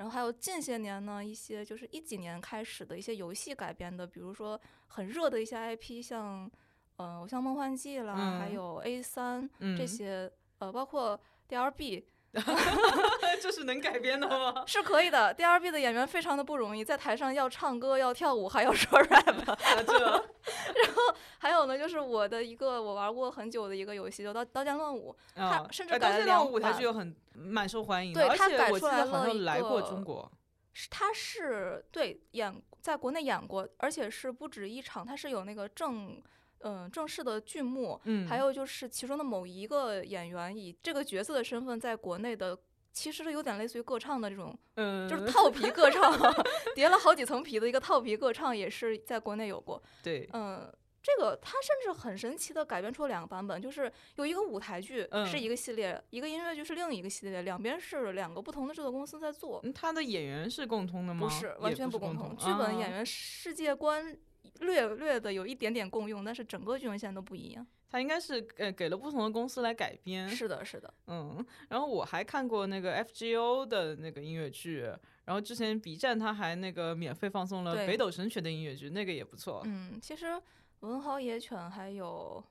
Speaker 2: 然后还有近些年呢一些就是一几年开始的一些游戏改编的，比如说很热的一些 IP，像嗯，像《梦幻季》啦，还有 A 三这些，呃，包括 DLB。
Speaker 1: 这是能改编的吗？
Speaker 2: 是可以的。D R B 的演员非常的不容易，在台上要唱歌、要跳舞，还要说 rap。这然后还有呢，就是我的一个我玩过很久的一个游戏，叫《刀刀剑乱舞》，它甚至改了两
Speaker 1: 舞台剧有很蛮受欢迎
Speaker 2: 的。对，
Speaker 1: 它
Speaker 2: 改出来
Speaker 1: 了来过中国。
Speaker 2: 是，它是对演在国内演过，而且是不止一场，他是有那个正。嗯，正式的剧目，
Speaker 1: 嗯，
Speaker 2: 还有就是其中的某一个演员以这个角色的身份在国内的，其实是有点类似于歌唱的这种，
Speaker 1: 嗯，
Speaker 2: 就是套皮歌唱，叠了好几层皮的一个套皮歌唱，也是在国内有过。
Speaker 1: 对，
Speaker 2: 嗯，这个他甚至很神奇的改编出了两个版本，就是有一个舞台剧是一个系列，一个音乐剧是另一个系列，两边是两个不同的制作公司在做。
Speaker 1: 他的演员是共通的吗？
Speaker 2: 不是，完全
Speaker 1: 不
Speaker 2: 共同。剧本、演员、世界观。略略的有一点点共用，但是整个剧情线都不一样。
Speaker 1: 它应该是呃给了不同的公司来改编。
Speaker 2: 是的，是的。
Speaker 1: 嗯，然后我还看过那个 FGO 的那个音乐剧，然后之前 B 站它还那个免费放送了《北斗神拳》的音乐剧，那个也不错。
Speaker 2: 嗯，其实文豪野犬还有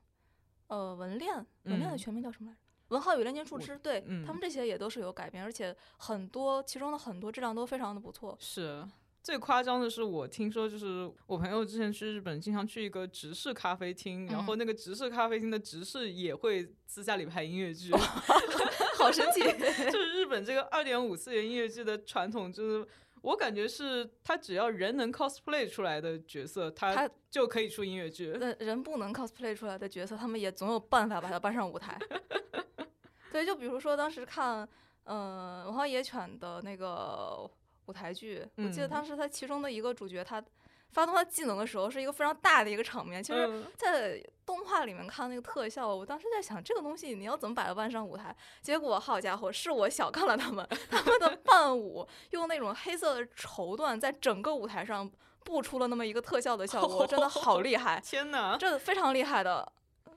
Speaker 2: 呃文恋，文恋的全名叫什么来着？文豪与炼金术师，对他们这些也都是有改编，而且很多其中的很多质量都非常的不错。
Speaker 1: 是。最夸张的是，我听说就是我朋友之前去日本，经常去一个直视咖啡厅，然后那个直视咖啡厅的直视也会私下里拍音乐剧，
Speaker 2: 好神奇！
Speaker 1: 就是日本这个二点五次元音乐剧的传统，就是我感觉是他只要人能 cosplay 出来的角色，他就可以出音乐剧。
Speaker 2: 那人不能 cosplay 出来的角色，他们也总有办法把它搬上舞台。对，就比如说当时看，嗯，文豪野犬的那个。舞台剧，我记得当时他其中的一个主角他。发动他技能的时候是一个非常大的一个场面，其实，在动画里面看那个特效，我当时在想这个东西你要怎么把它搬上舞台？结果好家伙，是我小看了他们，他们的伴舞用那种黑色的绸缎在整个舞台上布出了那么一个特效的效果，真的好厉害！
Speaker 1: 天哪，
Speaker 2: 这非常厉害的。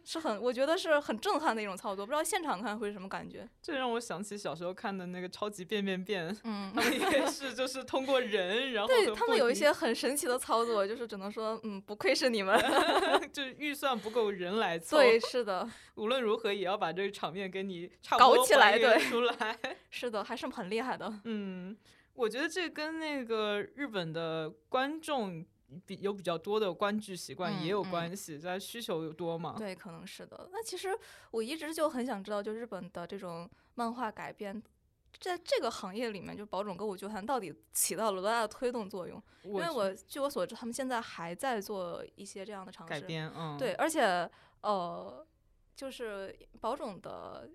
Speaker 2: 是很，我觉得是很震撼的一种操作，不知道现场看会是什么感觉。
Speaker 1: 这让我想起小时候看的那个超级变变变，嗯，他们也是就是通过人，然后
Speaker 2: 对他们有一些很神奇的操作，就是只能说，嗯，不愧是你们，
Speaker 1: 就是预算不够人来做。
Speaker 2: 对，是的，
Speaker 1: 无论如何也要把这个场面给你
Speaker 2: 搞起来，对，
Speaker 1: 出来。
Speaker 2: 是的，还是很厉害的。
Speaker 1: 嗯，我觉得这跟那个日本的观众。比有比较多的观剧习惯也有关系，在需求多嘛？
Speaker 2: 对，可能是的。那其实我一直就很想知道，就日本的这种漫画改编，在这个行业里面，就宝冢歌舞剧团到底起到了多大的推动作用？因为我据我所知，他们现在还在做一些这样的尝试
Speaker 1: 改编。嗯，
Speaker 2: 对，而且呃，就是宝冢的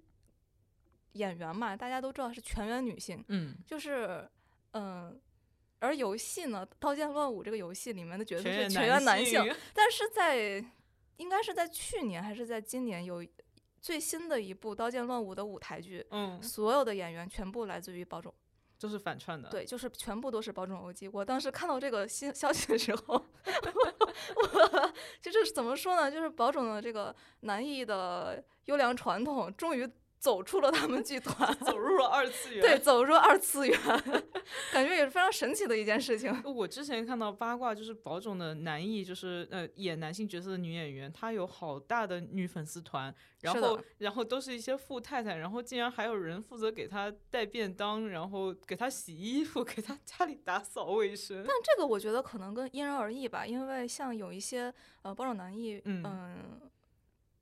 Speaker 2: 演员嘛，大家都知道是全员女性。
Speaker 1: 嗯，
Speaker 2: 就是嗯。而游戏呢，《刀剑乱舞》这个游戏里面的角色是
Speaker 1: 全
Speaker 2: 员男性，但是在应该是在去年还是在今年有最新的一部《刀剑乱舞》的舞台剧，
Speaker 1: 嗯，
Speaker 2: 所有的演员全部来自于宝冢，
Speaker 1: 就是反串的，
Speaker 2: 对，就是全部都是宝冢 OG。我当时看到这个新 消息的时候，我 就是怎么说呢？就是宝冢的这个男艺的优良传统终于。走出了他们剧团，
Speaker 1: 走入了二次元。
Speaker 2: 对，走入二次元，感觉也是非常神奇的一件事情。
Speaker 1: 我之前看到八卦，就是宝冢的男艺，就是呃演男性角色的女演员，她有好大的女粉丝团，然后然后都是一些富太太，然后竟然还有人负责给她带便当，然后给她洗衣服，给她家里打扫卫生。
Speaker 2: 但这个我觉得可能跟因人而异吧，因为像有一些呃宝冢男艺，嗯。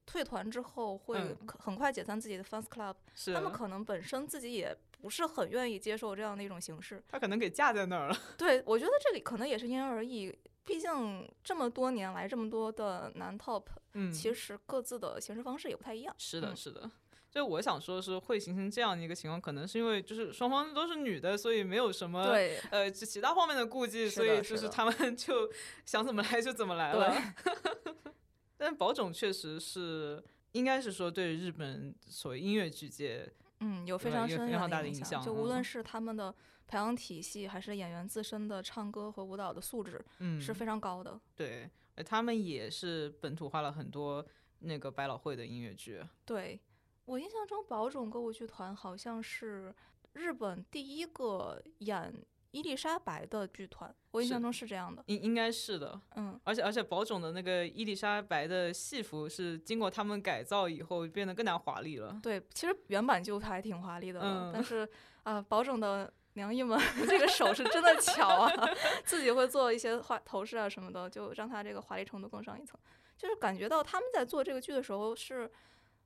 Speaker 2: 退团之后会很快解散自己的 fans club，他们可能本身自己也不是很愿意接受这样的一种形式。
Speaker 1: 他可能给架在那儿了。
Speaker 2: 对，我觉得这里可能也是因人而异，毕竟这么多年来这么多的男 top，
Speaker 1: 嗯，
Speaker 2: 其实各自的形式方式也不太一样。
Speaker 1: 是的，是的。就我想说的是，会形成这样的一个情况，可能是因为就是双方都是女的，所以没有什么
Speaker 2: 对
Speaker 1: 呃其他方面的顾忌，所以就是他们 就想怎么来就怎么来了。但宝冢确实是，应该是说对日本所谓音乐剧界，
Speaker 2: 嗯，有非常深
Speaker 1: 远的
Speaker 2: 影
Speaker 1: 响。
Speaker 2: 就无论是他们的培养体系，还是演员自身的唱歌和舞蹈的素质，
Speaker 1: 嗯，
Speaker 2: 是非常高的。
Speaker 1: 对，他们也是本土化了很多那个百老汇的音乐剧。
Speaker 2: 对我印象中，宝冢歌舞剧团好像是日本第一个演。伊丽莎白的剧团，我印象中是这样的，
Speaker 1: 应应该是的，
Speaker 2: 嗯，
Speaker 1: 而且而且宝冢的那个伊丽莎白的戏服是经过他们改造以后变得更加华丽了。
Speaker 2: 对，其实原版就还挺华丽的，嗯，但是啊，宝冢的娘姨们 这个手是真的巧啊，自己会做一些画头饰啊什么的，就让他这个华丽程度更上一层。就是感觉到他们在做这个剧的时候是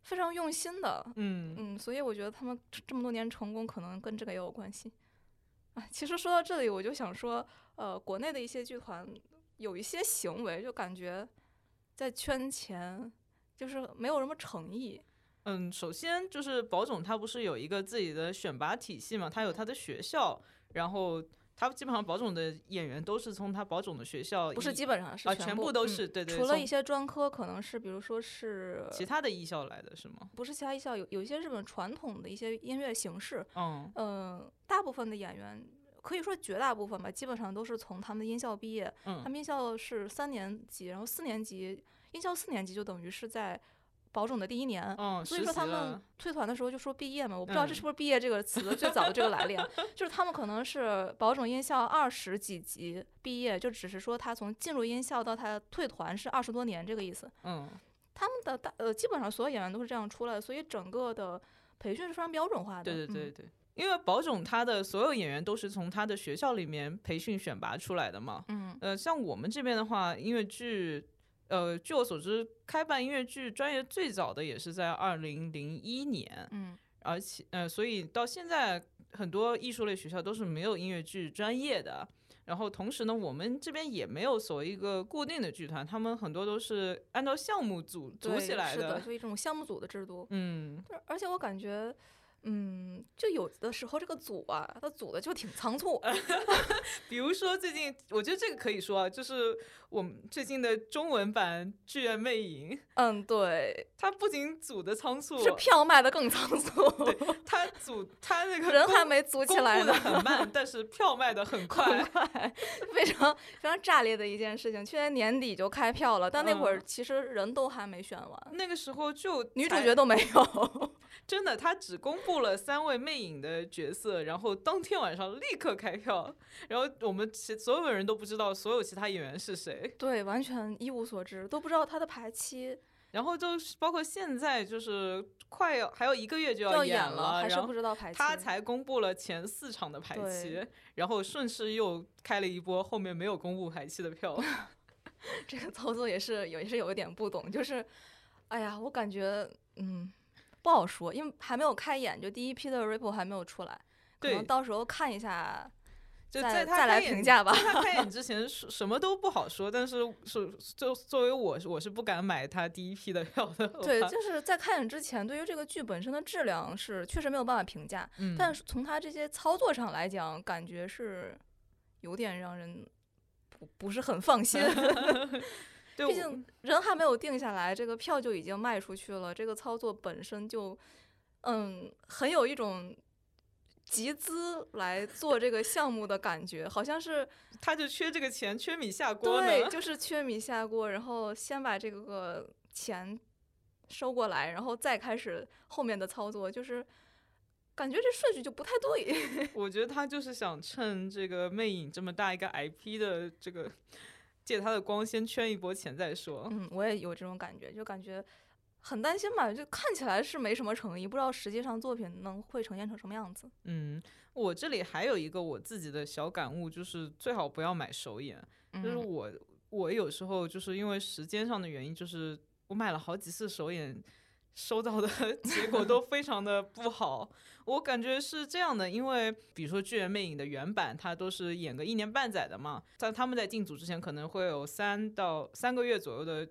Speaker 2: 非常用心的，
Speaker 1: 嗯
Speaker 2: 嗯，所以我觉得他们这么多年成功可能跟这个也有关系。其实说到这里，我就想说，呃，国内的一些剧团有一些行为，就感觉在圈钱，就是没有什么诚意。
Speaker 1: 嗯，首先就是宝总他不是有一个自己的选拔体系嘛，他有他的学校，然后他基本上保总的演员都是从他保总的学校，
Speaker 2: 不是基本上是
Speaker 1: 啊，全部都是对对，
Speaker 2: 除了一些专科，可能是比如说是
Speaker 1: 其他的艺校来的是吗？
Speaker 2: 不是其他艺校，有有一些日本传统的一些音乐形式，
Speaker 1: 嗯
Speaker 2: 嗯。大部分的演员，可以说绝大部分吧，基本上都是从他们的音校毕业。
Speaker 1: 嗯，
Speaker 2: 他们音校是三年级，然后四年级，音校四年级就等于是在保种的第一年。
Speaker 1: 嗯，
Speaker 2: 所以说他们退团的时候就说毕业嘛，我不知道这是不是毕业这个词的最早的这个来历，就是他们可能是保种音校二十几级毕业，就只是说他从进入音校到他退团是二十多年这个意思。
Speaker 1: 嗯，
Speaker 2: 他们的大呃基本上所有演员都是这样出来的，所以整个的培训是非常标准化的。
Speaker 1: 对对对对。因为保种他的所有演员都是从他的学校里面培训选拔出来的嘛，
Speaker 2: 嗯，
Speaker 1: 呃，像我们这边的话，音乐剧，呃，据我所知，开办音乐剧专业最早的也是在二零零一年，
Speaker 2: 嗯，
Speaker 1: 而且，呃，所以到现在很多艺术类学校都是没有音乐剧专业的，然后同时呢，我们这边也没有所谓一个固定的剧团，他们很多都是按照项目组组起来
Speaker 2: 的，是的，就一种项目组的制度，
Speaker 1: 嗯，
Speaker 2: 而且我感觉。嗯，就有的时候这个组啊，它组的就挺仓促。
Speaker 1: 比如说最近，我觉得这个可以说啊，就是我们最近的中文版《剧院魅影》。
Speaker 2: 嗯，对，
Speaker 1: 它不仅组的仓促，
Speaker 2: 是票卖的更仓促。
Speaker 1: 对，他组它那个
Speaker 2: 人还没组起来
Speaker 1: 呢，很慢，但是票卖的很快，
Speaker 2: 非常非常炸裂的一件事情。去年年底就开票了，但那会儿其实人都还没选完，
Speaker 1: 那个时候就
Speaker 2: 女主角都没有。
Speaker 1: 真的，他只公布了三位魅影的角色，然后当天晚上立刻开票，然后我们其所有人都不知道所有其他演员是谁，
Speaker 2: 对，完全一无所知，都不知道他的排期，
Speaker 1: 然后就是包括现在就是快要还有一个月就要
Speaker 2: 演
Speaker 1: 了，
Speaker 2: 还是不知道排期，
Speaker 1: 他才公布了前四场的排期，然后顺势又开了一波后面没有公布排期的票，
Speaker 2: 这个操作也是有也是有一点不懂，就是，哎呀，我感觉嗯。不好说，因为还没有开演，就第一批的 Ripple 还没有出来，可能到时候看一下，
Speaker 1: 就在
Speaker 2: 再来评价吧。
Speaker 1: 他开演 之前什么都不好说，但是是就作为我，我是不敢买他第一批的票的。
Speaker 2: 对，就 是在开演之前，对于这个剧本身的质量是确实没有办法评价，但是从他这些操作上来讲，感觉是有点让人不不是很放心。毕竟人还没有定下来，这个票就已经卖出去了。这个操作本身就，嗯，很有一种集资来做这个项目的感觉，好像是
Speaker 1: 他就缺这个钱，缺米下锅
Speaker 2: 对，就是缺米下锅，然后先把这个钱收过来，然后再开始后面的操作，就是感觉这顺序就不太对。
Speaker 1: 我觉得他就是想趁这个魅影这么大一个 IP 的这个。借他的光先圈一波钱再说。
Speaker 2: 嗯，我也有这种感觉，就感觉很担心吧。就看起来是没什么诚意，不知道实际上作品能会呈现成什么样子。
Speaker 1: 嗯，我这里还有一个我自己的小感悟，就是最好不要买首演。就是我，我有时候就是因为时间上的原因，就是我买了好几次首演。收到的 结果都非常的不好，我感觉是这样的，因为比如说《巨人魅影》的原版，它都是演个一年半载的嘛，在他们在进组之前可能会有三到三个月左右的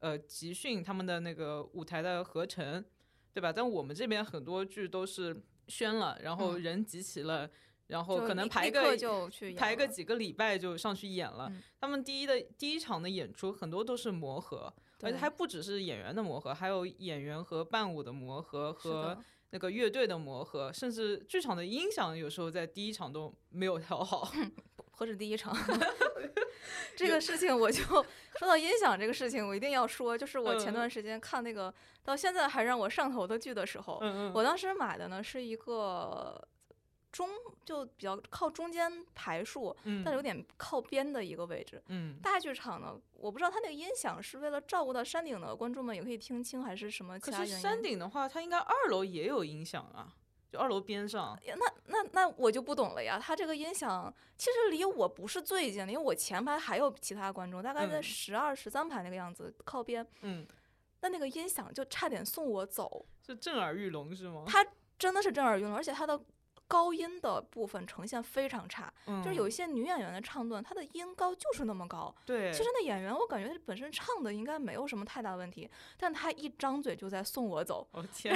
Speaker 1: 呃集训，他们的那个舞台的合成，对吧？但我们这边很多剧都是宣了，然后人集齐了，然后可能排个排个几个礼拜就上去演了。他们第一的第一场的演出很多都是磨合。而且还不只是演员的磨合，还有演员和伴舞的磨合和那个乐队的磨合，甚至剧场的音响有时候在第一场都没有调好，
Speaker 2: 何止第一场？这个事情我就说到音响这个事情，我一定要说，就是我前段时间看那个到现在还让我上头的剧的时候，我当时买的呢是一个。中就比较靠中间排数，但是有点靠边的一个位置。
Speaker 1: 嗯，
Speaker 2: 大剧场呢，我不知道它那个音响是为了照顾到山顶的观众们也可以听清，还是什么其他原因。
Speaker 1: 山顶的话，它应该二楼也有音响啊，就二楼边上。
Speaker 2: 那那那我就不懂了呀，它这个音响其实离我不是最近的，因为我前排还有其他观众，大概在十二、十三排那个样子，靠边。
Speaker 1: 嗯，
Speaker 2: 那那个音响就差点送我走。
Speaker 1: 是震耳欲聋是吗？
Speaker 2: 它真的是震耳欲聋，而且它的。高音的部分呈现非常差，就是有一些女演员的唱段，她的音高就是那么高。
Speaker 1: 对，
Speaker 2: 其实那演员我感觉她本身唱的应该没有什么太大问题，但她一张嘴就在送我走。
Speaker 1: 哦天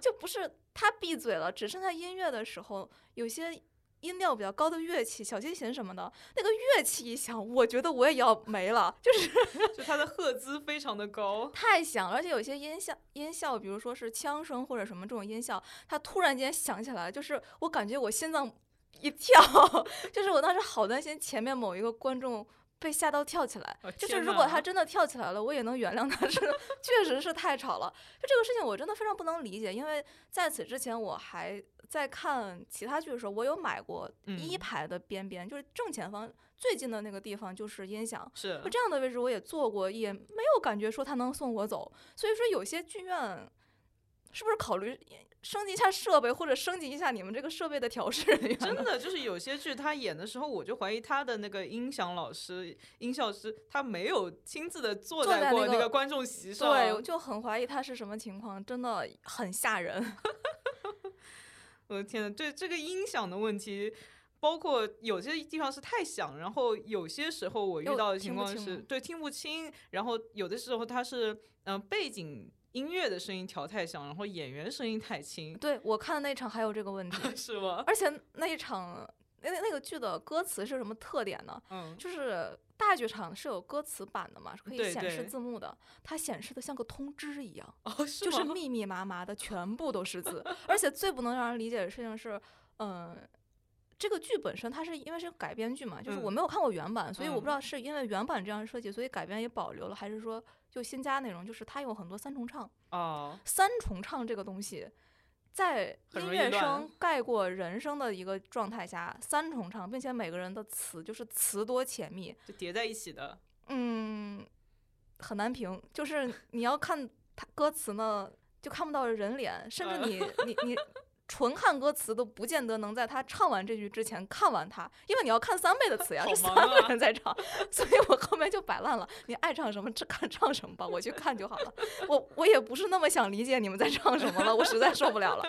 Speaker 2: 就不是她闭嘴了，只剩下音乐的时候，有些。音调比较高的乐器，小提琴什么的，那个乐器一响，我觉得我也要没了。就是，
Speaker 1: 就它的赫兹非常的高，
Speaker 2: 太响，而且有些音效，音效，比如说是枪声或者什么这种音效，它突然间响起来，就是我感觉我心脏一跳，就是我当时好担心前面某一个观众。被吓到跳起来，就是如果他真的跳起来了，我也能原谅他。是，确实是太吵了。就这个事情，我真的非常不能理解。因为在此之前，我还在看其他剧的时候，我有买过一排的边边，就是正前方最近的那个地方就是音响，
Speaker 1: 是
Speaker 2: 这样的位置我也坐过，也没有感觉说他能送我走。所以说，有些剧院是不是考虑？升级一下设备，或者升级一下你们这个设备的调试。
Speaker 1: 真的就是有些剧他演的时候，我就怀疑他的那个音响老师、音效师，他没有亲自的坐在过那个观众席上。
Speaker 2: 对，就很怀疑他是什么情况，真的很吓人。
Speaker 1: 我的天呐，对这个音响的问题，包括有些地方是太响，然后有些时候我遇到的情况是对听不清，然后有的时候它是嗯背景。音乐的声音调太响，然后演员声音太轻。
Speaker 2: 对我看的那场还有这个问题，
Speaker 1: 是吗？
Speaker 2: 而且那一场那那个剧的歌词是什么特点呢？
Speaker 1: 嗯，
Speaker 2: 就是大剧场是有歌词版的嘛，是可以显示字幕的。它显示的像个通知一样，
Speaker 1: 哦，
Speaker 2: 就是密密麻麻的，全部都是字。而且最不能让人理解的事情是，嗯。这个剧本身，它是因为是改编剧嘛，就是我没有看过原版，所以我不知道是因为原版这样设计，所以改编也保留了，还是说就新加内容，就是它有很多三重唱。
Speaker 1: 哦。
Speaker 2: 三重唱这个东西，在音乐声盖过人声的一个状态下，三重唱，并且每个人的词就是词多且密，
Speaker 1: 就叠在一起的。
Speaker 2: 嗯，很难评，就是你要看他歌词呢，就看不到人脸，甚至你你你。纯看歌词都不见得能在他唱完这句之前看完他，因为你要看三倍的词呀，是三个人在唱，所以我后面就摆烂了。你爱唱什么，这看唱什么吧，我去看就好了。我我也不是那么想理解你们在唱什么了，我实在受不了了。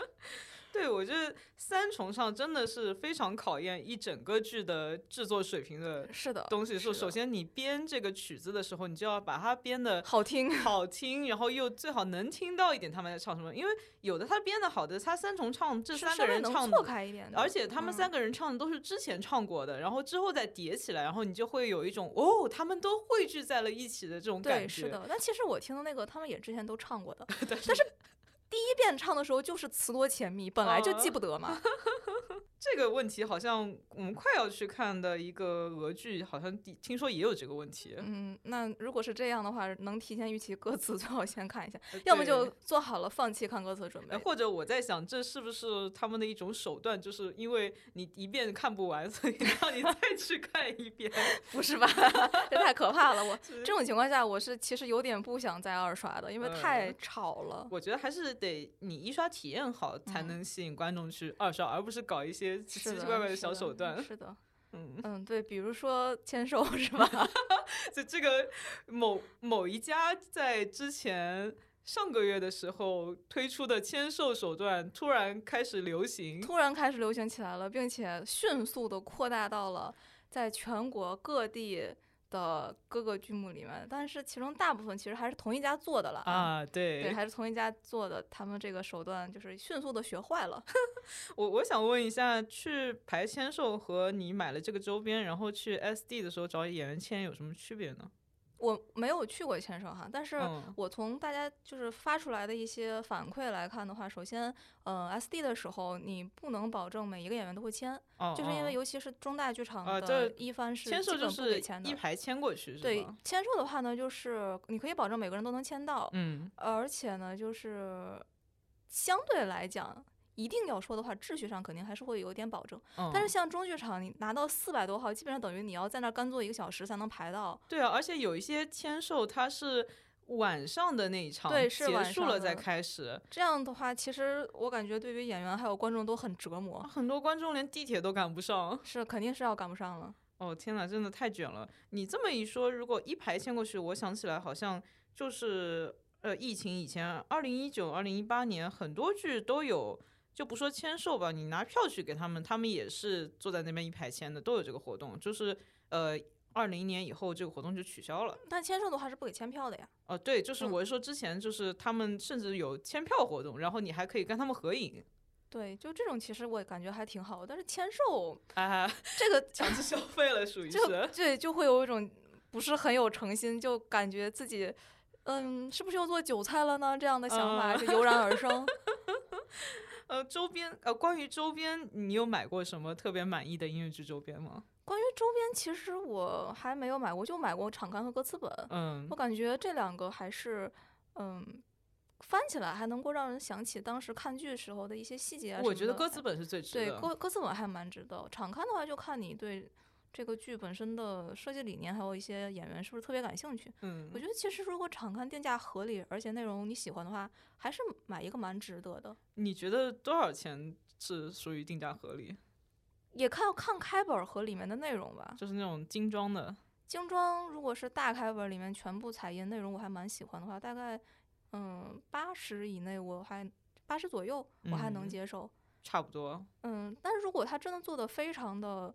Speaker 1: 对，我觉得三重唱真的是非常考验一整个剧的制作水平的，
Speaker 2: 是的
Speaker 1: 东西。是首先你编这个曲子的时候，你就要把它编的
Speaker 2: 好听，
Speaker 1: 好听，然后又最好能听到一点他们在唱什么。因为有的他编的好的，他三重唱这三个人唱，
Speaker 2: 错开一点，
Speaker 1: 而且他们三个人唱的都是之前唱过的，然后之后再叠起来，然后你就会有一种哦，他们都汇聚在了一起的这种感觉。
Speaker 2: 对，是的。但其实我听的那个，他们也之前都唱过的，但是。第一遍唱的时候就是词多钱密，本来就记不得嘛。
Speaker 1: 这个问题好像我们快要去看的一个俄剧，好像听说也有这个问题。
Speaker 2: 嗯，那如果是这样的话，能提前预期歌词最好先看一下，要么就做好了放弃看歌词的准备。
Speaker 1: 或者我在想，这是不是他们的一种手段，就是因为你一遍看不完，所以 让你再去看一遍？
Speaker 2: 不是吧？这太可怕了！我 这种情况下，我是其实有点不想再二刷的，因为太吵了。
Speaker 1: 我觉得还是得你一刷体验好，才能吸引观众去二刷，而不是搞一些。奇奇怪怪的小手段，
Speaker 2: 是的，嗯嗯，对，比如说签售是吧？
Speaker 1: 就这个某某一家在之前上个月的时候推出的签售手段，突然开始流行，
Speaker 2: 突然开始流行起来了，并且迅速的扩大到了在全国各地。的各个剧目里面，但是其中大部分其实还是同一家做的了
Speaker 1: 啊，对，
Speaker 2: 对，还是同一家做的，他们这个手段就是迅速的学坏了。
Speaker 1: 我我想问一下，去排签售和你买了这个周边，然后去 SD 的时候找演员签有什么区别呢？
Speaker 2: 我没有去过签售哈，但是我从大家就是发出来的一些反馈来看的话，首先，呃，S D 的时候你不能保证每一个演员都会签，就是因为尤其是中大剧场的一番是
Speaker 1: 签售就是一。排签过去，
Speaker 2: 对，签售的话呢，就是你可以保证每个人都能签到，
Speaker 1: 嗯，
Speaker 2: 而且呢，就是相对来讲。一定要说的话，秩序上肯定还是会有一点保证。但是像中剧场，你拿到四百多号，基本上等于你要在那儿干坐一个小时才能排到。
Speaker 1: 对啊，而且有一些签售它是晚上的那一场，
Speaker 2: 对，
Speaker 1: 结束了再开始。
Speaker 2: 这样的话，其实我感觉对于演员还有观众都很折磨。
Speaker 1: 很多观众连地铁都赶不上。
Speaker 2: 是，肯定是要赶不上了。
Speaker 1: 哦天哪，真的太卷了！你这么一说，如果一排签过去，我想起来好像就是呃，疫情以前，二零一九、二零一八年很多剧都有。就不说签售吧，你拿票去给他们，他们也是坐在那边一排签的，都有这个活动。就是呃，二零年以后这个活动就取消了。
Speaker 2: 但签售的话是不给签票的呀。
Speaker 1: 哦，对，就是我是说之前就是他们甚至有签票活动，然后你还可以跟他们合影。
Speaker 2: 对，就这种其实我感觉还挺好，但是签售
Speaker 1: 啊，
Speaker 2: 这个
Speaker 1: 强制消费了，属于是。
Speaker 2: 对，就会有一种不是很有诚心，就感觉自己嗯，是不是又做韭菜了呢？这样的想法就油然而生。
Speaker 1: 呃，周边呃，关于周边，你有买过什么特别满意的音乐剧周边吗？
Speaker 2: 关于周边，其实我还没有买过，就买过场刊和歌词本。
Speaker 1: 嗯，
Speaker 2: 我感觉这两个还是，嗯，翻起来还能够让人想起当时看剧时候的一些细节。
Speaker 1: 我觉得歌词本是最值
Speaker 2: 的。对，歌歌词本还蛮值得。场刊的话，就看你对。这个剧本身的设计理念，还有一些演员是不是特别感兴趣？
Speaker 1: 嗯，
Speaker 2: 我觉得其实如果场刊定价合理，而且内容你喜欢的话，还是买一个蛮值得的。
Speaker 1: 你觉得多少钱是属于定价合理？
Speaker 2: 也看看开本和里面的内容吧。
Speaker 1: 就是那种精装的。
Speaker 2: 精装如果是大开本里面全部彩印内容，我还蛮喜欢的话，大概嗯八十以内我还八十左右我还能接受。
Speaker 1: 差不多。
Speaker 2: 嗯，但是如果他真的做的非常的。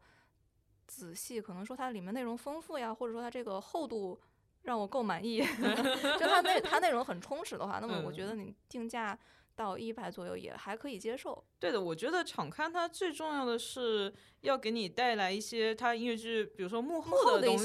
Speaker 2: 仔细可能说它里面内容丰富呀，或者说它这个厚度让我够满意，就它内它内容很充实的话，那么我觉得你定价。到一百左右也还可以接受。
Speaker 1: 对的，我觉得场刊它最重要的是要给你带来一些它音乐剧，比如说幕后
Speaker 2: 的
Speaker 1: 东西。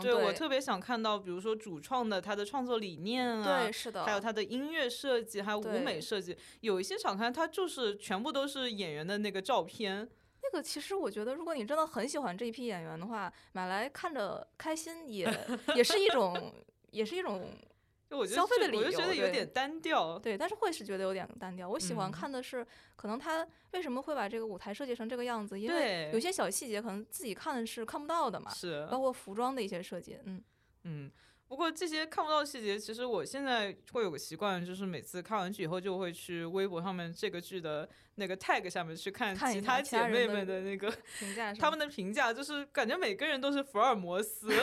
Speaker 2: 对
Speaker 1: 我特别想看到，比如说主创的他的创作理念啊，
Speaker 2: 对，是的，
Speaker 1: 还有他的音乐设计，还有舞美设计。有一些场刊它就是全部都是演员的那个照片。
Speaker 2: 那个其实我觉得，如果你真的很喜欢这一批演员的话，买来看着开心也 也是一种，也是一种。消费的理由，
Speaker 1: 我就觉得有点单调。
Speaker 2: 对，但是会是觉得有点单调。我喜欢看的是，可能他为什么会把这个舞台设计成这个样子？因为有些小细节可能自己看是看不到的嘛。
Speaker 1: 是。
Speaker 2: 包括服装的一些设计，
Speaker 1: 嗯嗯。不过这些看不到细节，其实我现在会有个习惯，就是每次看完剧以后，就会去微博上面这个剧的那个 tag 下面去看其他姐妹们的那个
Speaker 2: 评价，
Speaker 1: 他们的评价就是感觉每个人都是福尔摩斯。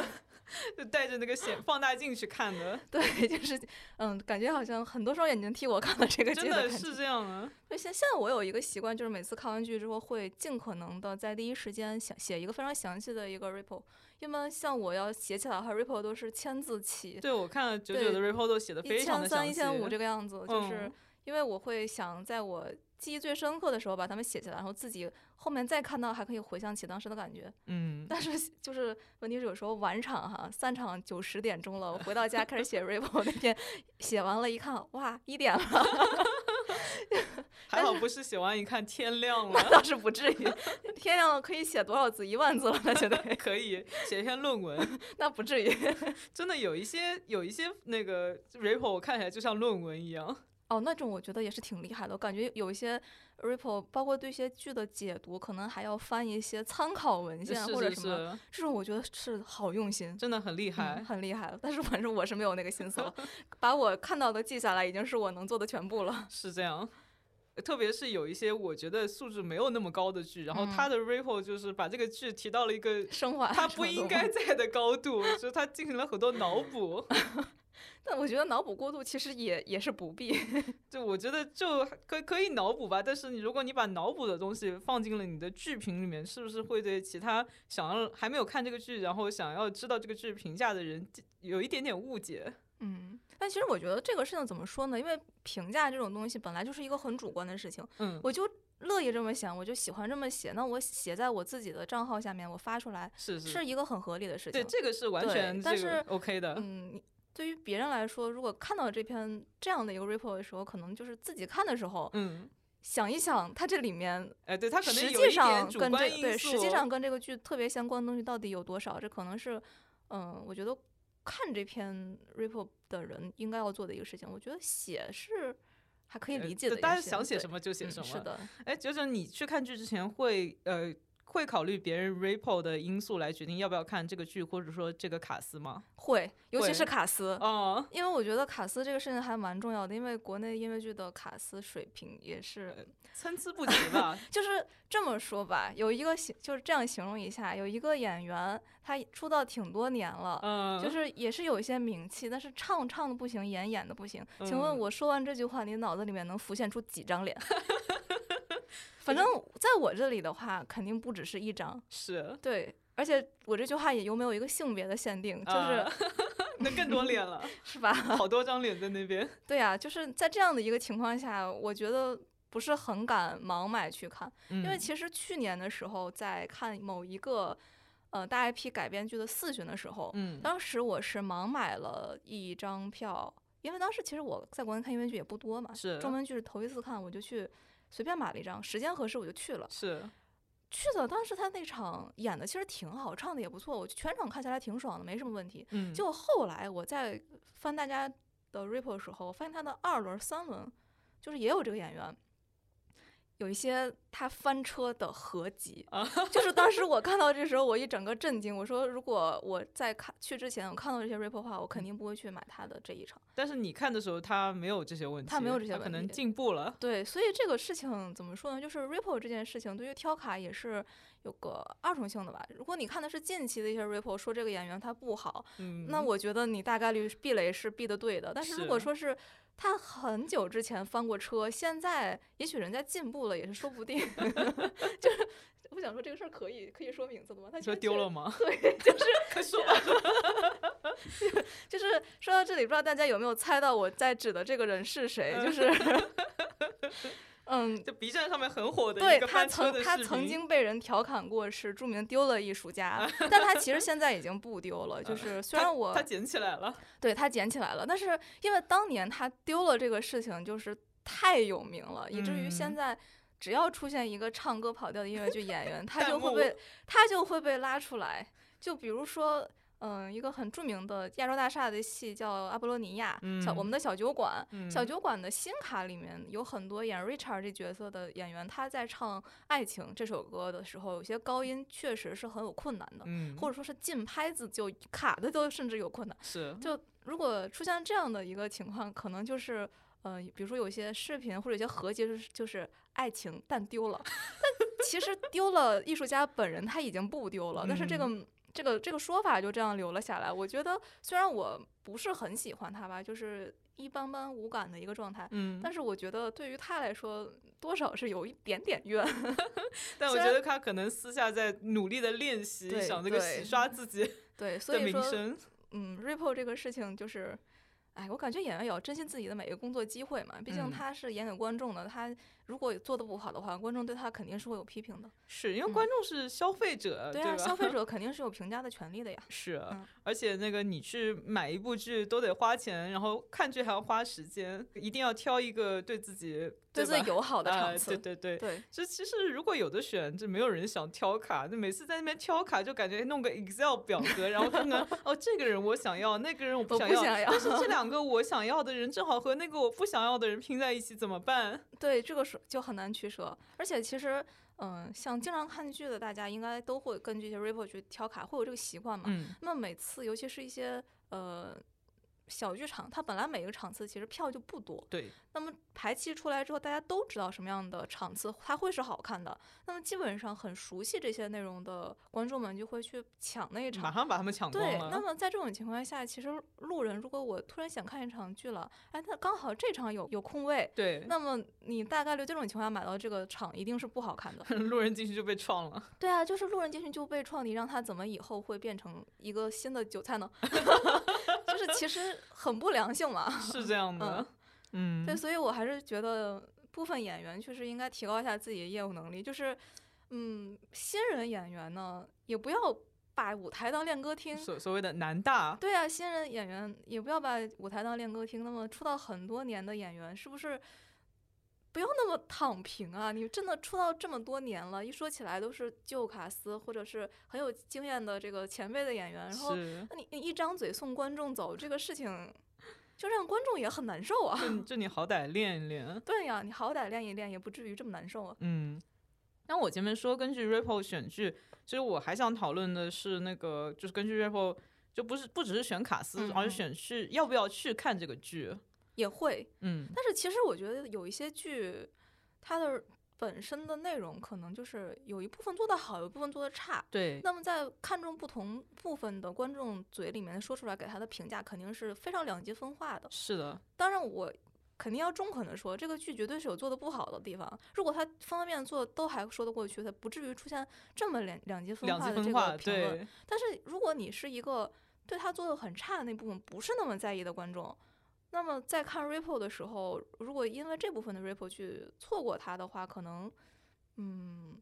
Speaker 1: 就带着那个显放大镜去看的，
Speaker 2: 对，就是嗯，感觉好像很多双眼睛替我看了这个剧，
Speaker 1: 真的是这样啊。
Speaker 2: 对，现现在我有一个习惯，就是每次看完剧之后，会尽可能的在第一时间想写一个非常详细的一个 report。一般像我要写起来的话，report 都是千字起。
Speaker 1: 对，我看了九九的 report 都写的非常
Speaker 2: 的详细，一千三、一千五这个样子，就是因为我会想在我。记忆最深刻的时候，把它们写下来，然后自己后面再看到，还可以回想起当时的感觉。
Speaker 1: 嗯，
Speaker 2: 但是就是问题是有时候晚场哈，散场九十点钟了，我回到家开始写 report，那天写完了，一看哇，一点了。
Speaker 1: 还好不是写完一看天亮了，
Speaker 2: 那倒是不至于。天亮了可以写多少字？一万字了，那觉得
Speaker 1: 可以写一篇论文。
Speaker 2: 那不至于，
Speaker 1: 真的有一些有一些那个 report，我看起来就像论文一样。
Speaker 2: 哦，那种我觉得也是挺厉害的。我感觉有一些 report，包括对一些剧的解读，可能还要翻一些参考文献或者什么。这种我觉得是好用心，
Speaker 1: 真的很厉害，
Speaker 2: 很厉害。但是反正我是没有那个心思了，把我看到的记下来，已经是我能做的全部了。
Speaker 1: 是这样，特别是有一些我觉得素质没有那么高的剧，然后他的 Ripple 就是把这个剧提到了一个
Speaker 2: 升华，
Speaker 1: 他不应该在的高度，就是他进行了很多脑补。
Speaker 2: 但我觉得脑补过度其实也也是不必，
Speaker 1: 就我觉得就可可以脑补吧，但是你如果你把脑补的东西放进了你的剧评里面，是不是会对其他想要还没有看这个剧，然后想要知道这个剧评价的人有一点点误解？
Speaker 2: 嗯，但其实我觉得这个事情怎么说呢？因为评价这种东西本来就是一个很主观的事情，
Speaker 1: 嗯，
Speaker 2: 我就乐意这么想，我就喜欢这么写，那我写在我自己的账号下面，我发出来
Speaker 1: 是
Speaker 2: 是一个很合理的事情，
Speaker 1: 对，这个是完全
Speaker 2: 但是
Speaker 1: OK 的，
Speaker 2: 嗯。对于别人来说，如果看到这篇这样的一个 report 的时候，可能就是自己看的时候，
Speaker 1: 嗯，
Speaker 2: 想一想，它这里面，
Speaker 1: 哎，对，它可
Speaker 2: 能实际上跟
Speaker 1: 这
Speaker 2: 对，实际上跟这个剧特别相关的东西到底有多少？这可能是，嗯，我觉得看这篇 report 的人应该要做的一个事情。我觉得写是还可以理解的，
Speaker 1: 大家想写什么就写什么。
Speaker 2: 是的，
Speaker 1: 哎，九九，你去看剧之前会呃。会考虑别人 report 的因素来决定要不要看这个剧，或者说这个卡斯吗？
Speaker 2: 会，尤其是卡斯。
Speaker 1: 哦，
Speaker 2: 因为我觉得卡斯这个事情还蛮重要的，因为国内音乐剧的卡斯水平也是
Speaker 1: 参差不齐吧。
Speaker 2: 就是这么说吧，有一个形就是这样形容一下，有一个演员他出道挺多年了，
Speaker 1: 嗯，
Speaker 2: 就是也是有一些名气，但是唱唱的不行，演演的不行。请问我说完这句话，你脑子里面能浮现出几张脸？反正在我这里的话，肯定不只是一张，
Speaker 1: 是
Speaker 2: 对，而且我这句话也又没有一个性别的限定，就是
Speaker 1: 那更多脸了，
Speaker 2: 是吧？
Speaker 1: 好多张脸在那边。
Speaker 2: 对呀，就是在这样的一个情况下，我觉得不是很敢盲买去看，因为其实去年的时候在看某一个呃大 IP 改编剧的四巡的时候，
Speaker 1: 嗯，
Speaker 2: 当时我是盲买了一张票，因为当时其实我在国内看英文剧也不多嘛，
Speaker 1: 是
Speaker 2: 中文剧是头一次看，我就去。随便买了一张，时间合适我就去了。
Speaker 1: 是，
Speaker 2: 去的当时他那场演的其实挺好，唱的也不错，我全场看下来挺爽的，没什么问题。
Speaker 1: 嗯。
Speaker 2: 结果后来我在翻大家的 report 的时候，发现他的二轮、三轮就是也有这个演员。有一些他翻车的合集，就是当时我看到这时候，我一整个震惊。我说，如果我在看去之前，我看到这些的话，我肯定不会去买他的这一场。
Speaker 1: 但是你看的时候，他没有这些问题，
Speaker 2: 他没有这些问题，
Speaker 1: 可能进步了。
Speaker 2: 对，所以这个事情怎么说呢？就是 report 这件事情对于挑卡也是有个二重性的吧。如果你看的是近期的一些 report，说这个演员他不好，那我觉得你大概率避雷是避的对的。但是如果说是他很久之前翻过车，现在也许人家进步了，也是说不定。就是我想说这个事儿可以可以说名字的吗？他
Speaker 1: 说丢了吗？
Speaker 2: 对，就是
Speaker 1: 快说吧。
Speaker 2: 就是说到这里，不知道大家有没有猜到我在指的这个人是谁？就是。嗯，
Speaker 1: 就 B 站上面很火的
Speaker 2: 对他曾他曾经被人调侃过是著名丢了艺术家，但他其实现在已经不丢了。就是虽然我
Speaker 1: 他捡起来了，
Speaker 2: 对他捡起来了，但是因为当年他丢了这个事情就是太有名了，以至于现在只要出现一个唱歌跑调的音乐剧演员，他就会被他就会被拉出来。就比如说。嗯，一个很著名的亚洲大厦的戏叫《阿波罗尼亚》，小我们的小酒馆，小酒馆的新卡里面有很多演 Richard 这角色的演员，他在唱《爱情》这首歌的时候，有些高音确实是很有困难的，或者说是进拍子就卡的都甚至有困难。
Speaker 1: 是，
Speaker 2: 就如果出现这样的一个情况，可能就是呃，比如说有些视频或者有些合集是就是爱情但丢了，但其实丢了，艺术家本人他已经不丢了，但是这个。这个这个说法就这样留了下来。我觉得虽然我不是很喜欢他吧，就是一般般无感的一个状态。嗯，但是我觉得对于他来说，多少是有一点点怨。
Speaker 1: 但我觉得他可能私下在努力的练习，想这个洗刷自己
Speaker 2: 对
Speaker 1: 的名声。
Speaker 2: 嗯，Ripple 这个事情就是，哎，我感觉演员也要珍惜自己的每一个工作机会嘛，毕竟他是演给观众的，他。如果做的不好的话，观众对他肯定是会有批评的。
Speaker 1: 是因为观众是消费者，对
Speaker 2: 啊，消费 者肯定是有评价的权利的呀。
Speaker 1: 是，而且那个你去买一部剧都得花钱，然后看剧还要花时间，一定要挑一个对自己
Speaker 2: 对自己友好的场次。
Speaker 1: 对对
Speaker 2: 对对。
Speaker 1: 就其实如果有的选，就没有人想挑卡，就每次在那边挑卡，就感觉弄个 Excel 表格，然后看看 哦，这个人我想要，那个人我不想要，但是这 两个我想要的人正好和那个我不想要的人拼在一起，怎么办？
Speaker 2: 对，这个是。就很难取舍，而且其实，嗯，像经常看剧的大家，应该都会根据一些 report 去挑卡，会有这个习惯嘛。嗯。那么每次，尤其是一些呃。小剧场，它本来每个场次其实票就不多。
Speaker 1: 对。
Speaker 2: 那么排期出来之后，大家都知道什么样的场次它会是好看的。那么基本上很熟悉这些内容的观众们就会去抢那一场，
Speaker 1: 马上把他们抢光了。
Speaker 2: 对。那么在这种情况下，其实路人如果我突然想看一场剧了，哎，那刚好这场有有空位。
Speaker 1: 对。
Speaker 2: 那么你大概率这种情况下买到这个场一定是不好看的。
Speaker 1: 路人进去就被创了。
Speaker 2: 对啊，就是路人进去就被创，你让他怎么以后会变成一个新的韭菜呢？就是其实很不良性嘛，
Speaker 1: 是这样的，嗯，
Speaker 2: 对，所以我还是觉得部分演员确实应该提高一下自己的业务能力。就是，嗯，新人演员呢，也不要把舞台当练歌厅，
Speaker 1: 所所谓的男大，
Speaker 2: 对啊，新人演员也不要把舞台当练歌厅。那么出道很多年的演员，是不是不要那么躺平啊？你真的出道这么多年了，一说起来都是旧卡司或者是很有经验的这个前辈的演员，然后那你你一张嘴送观众走，这个事情。就让观众也很难受啊！
Speaker 1: 就就你好歹练一练。
Speaker 2: 对呀，你好歹练一练，也不至于这么难受啊。
Speaker 1: 嗯。那我前面说，根据 Ripple 选剧，其实我还想讨论的是那个，就是根据 Ripple，就不是不只是选卡司，而是选去要不要去看这个剧。
Speaker 2: 也会。
Speaker 1: 嗯。
Speaker 2: 但是其实我觉得有一些剧，它的。本身的内容可能就是有一部分做得好，有一部分做得差。
Speaker 1: 对。
Speaker 2: 那么在看中不同部分的观众嘴里面说出来给他的评价，肯定是非常两极分化的。
Speaker 1: 是的。
Speaker 2: 当然，我肯定要中肯的说，这个剧绝对是有做的不好的地方。如果他方方面面做都还说得过去，他不至于出现这么两两极分化的这个评论。但是如果你是一个对他做的很差的那部分不是那么在意的观众。那么在看 Ripple 的时候，如果因为这部分的 Ripple 去错过它的话，可能，嗯，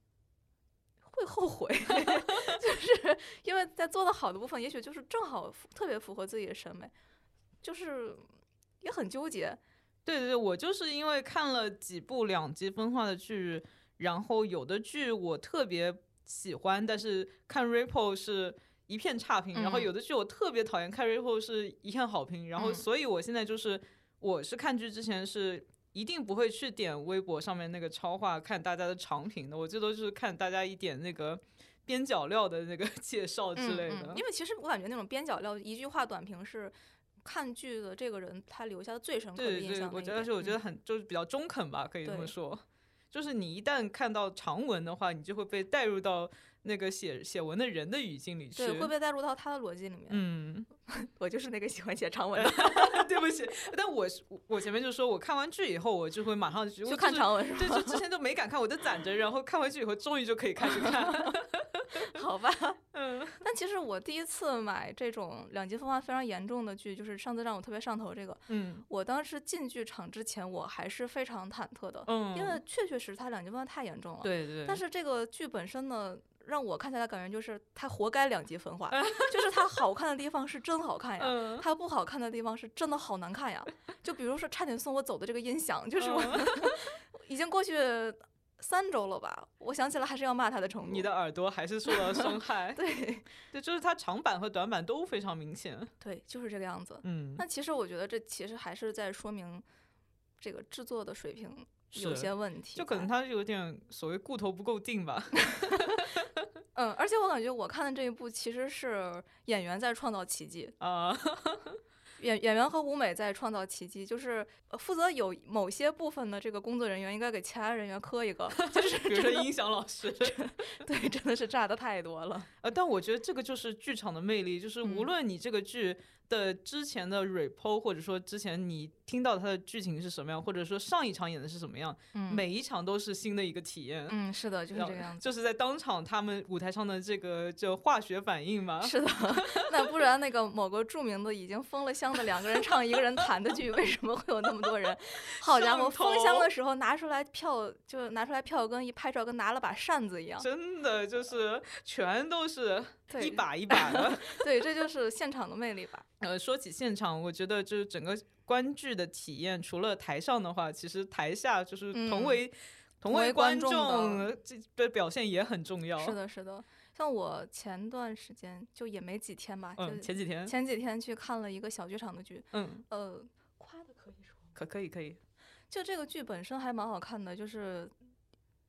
Speaker 2: 会后悔，就是因为在做的好的部分，也许就是正好特别符合自己的审美，就是也很纠结。
Speaker 1: 对对对，我就是因为看了几部两极分化的剧，然后有的剧我特别喜欢，但是看 Ripple 是。一片差评，然后有的剧我特别讨厌，看之后是一片好评，然后所以我现在就是，我是看剧之前是一定不会去点微博上面那个超话看大家的长评的，我最多就是看大家一点那个边角料的那个 介绍之类的。
Speaker 2: 因为其实我感觉那种边角料一句话短评是看剧的这个人他留下的最深刻的印象。
Speaker 1: 我觉得是我觉得很就是比较中肯吧，可以这么说。就是你一旦看到长文的话，你就会被带入到。那个写写文的人的语境里去，
Speaker 2: 对，会被带入到他的逻辑里面。
Speaker 1: 嗯，
Speaker 2: 我就是那个喜欢写长文的，
Speaker 1: 对不起。但我我前面就说，我看完剧以后，我就会马上去
Speaker 2: 看长文，
Speaker 1: 对，就之前都没敢看，我就攒着，然后看完剧以后，终于就可以开始看。
Speaker 2: 好吧，嗯。但其实我第一次买这种两极分化非常严重的剧，就是上次让我特别上头这个。
Speaker 1: 嗯，
Speaker 2: 我当时进剧场之前，我还是非常忐忑的，
Speaker 1: 嗯，
Speaker 2: 因为确确实实它两极分化太严重了。
Speaker 1: 对对。
Speaker 2: 但是这个剧本身呢，让我看起来感觉就是他活该两极分化，就是他好看的地方是真好看呀，它不好看的地方是真的好难看呀。就比如说差点送我走的这个音响，就是我 已经过去。三周了吧？我想起来还是要骂他的程度。
Speaker 1: 你的耳朵还是受到伤害。
Speaker 2: 对，
Speaker 1: 对，就是它长板和短板都非常明显。
Speaker 2: 对，就是这个样子。
Speaker 1: 嗯。
Speaker 2: 那其实我觉得这其实还是在说明这个制作的水平有些问题。
Speaker 1: 就可能他有点所谓固头不够定吧。
Speaker 2: 嗯，而且我感觉我看的这一部其实是演员在创造奇迹
Speaker 1: 啊。
Speaker 2: 演演员和舞美在创造奇迹，就是负责有某些部分的这个工作人员应该给其他人员磕一个，就是
Speaker 1: 比如说音响老师，
Speaker 2: 对，真的是炸的太多了。
Speaker 1: 呃，但我觉得这个就是剧场的魅力，就是无论你这个剧。的之前的 repo 或者说之前你听到它的剧情是什么样，或者说上一场演的是什么样，每一场都是新的一个体验。
Speaker 2: 嗯，是的，就是这个样子。
Speaker 1: 就是在当场他们舞台上的这个就化学反应嘛。
Speaker 2: 是的，那不然那个某个著名的已经封了箱的两个人唱一个人弹的剧，为什么会有那么多人？好家伙，封箱的时候拿出来票就拿出来票根一拍照，跟拿了把扇子一样。
Speaker 1: 真的就是全都是一把 一把的。
Speaker 2: 对，这就是现场的魅力吧。
Speaker 1: 呃，说起现场，我觉得就是整个观剧的体验，除了台上的话，其实台下就是同为
Speaker 2: 同
Speaker 1: 为观
Speaker 2: 众
Speaker 1: 这的表现也很重要。
Speaker 2: 是的，是的。像我前段时间就也没几天吧，就
Speaker 1: 前几天
Speaker 2: 前几天去看了一个小剧场的剧，
Speaker 1: 嗯，
Speaker 2: 呃，夸的可以说，
Speaker 1: 可可以可以。
Speaker 2: 就这个剧本身还蛮好看的，就是。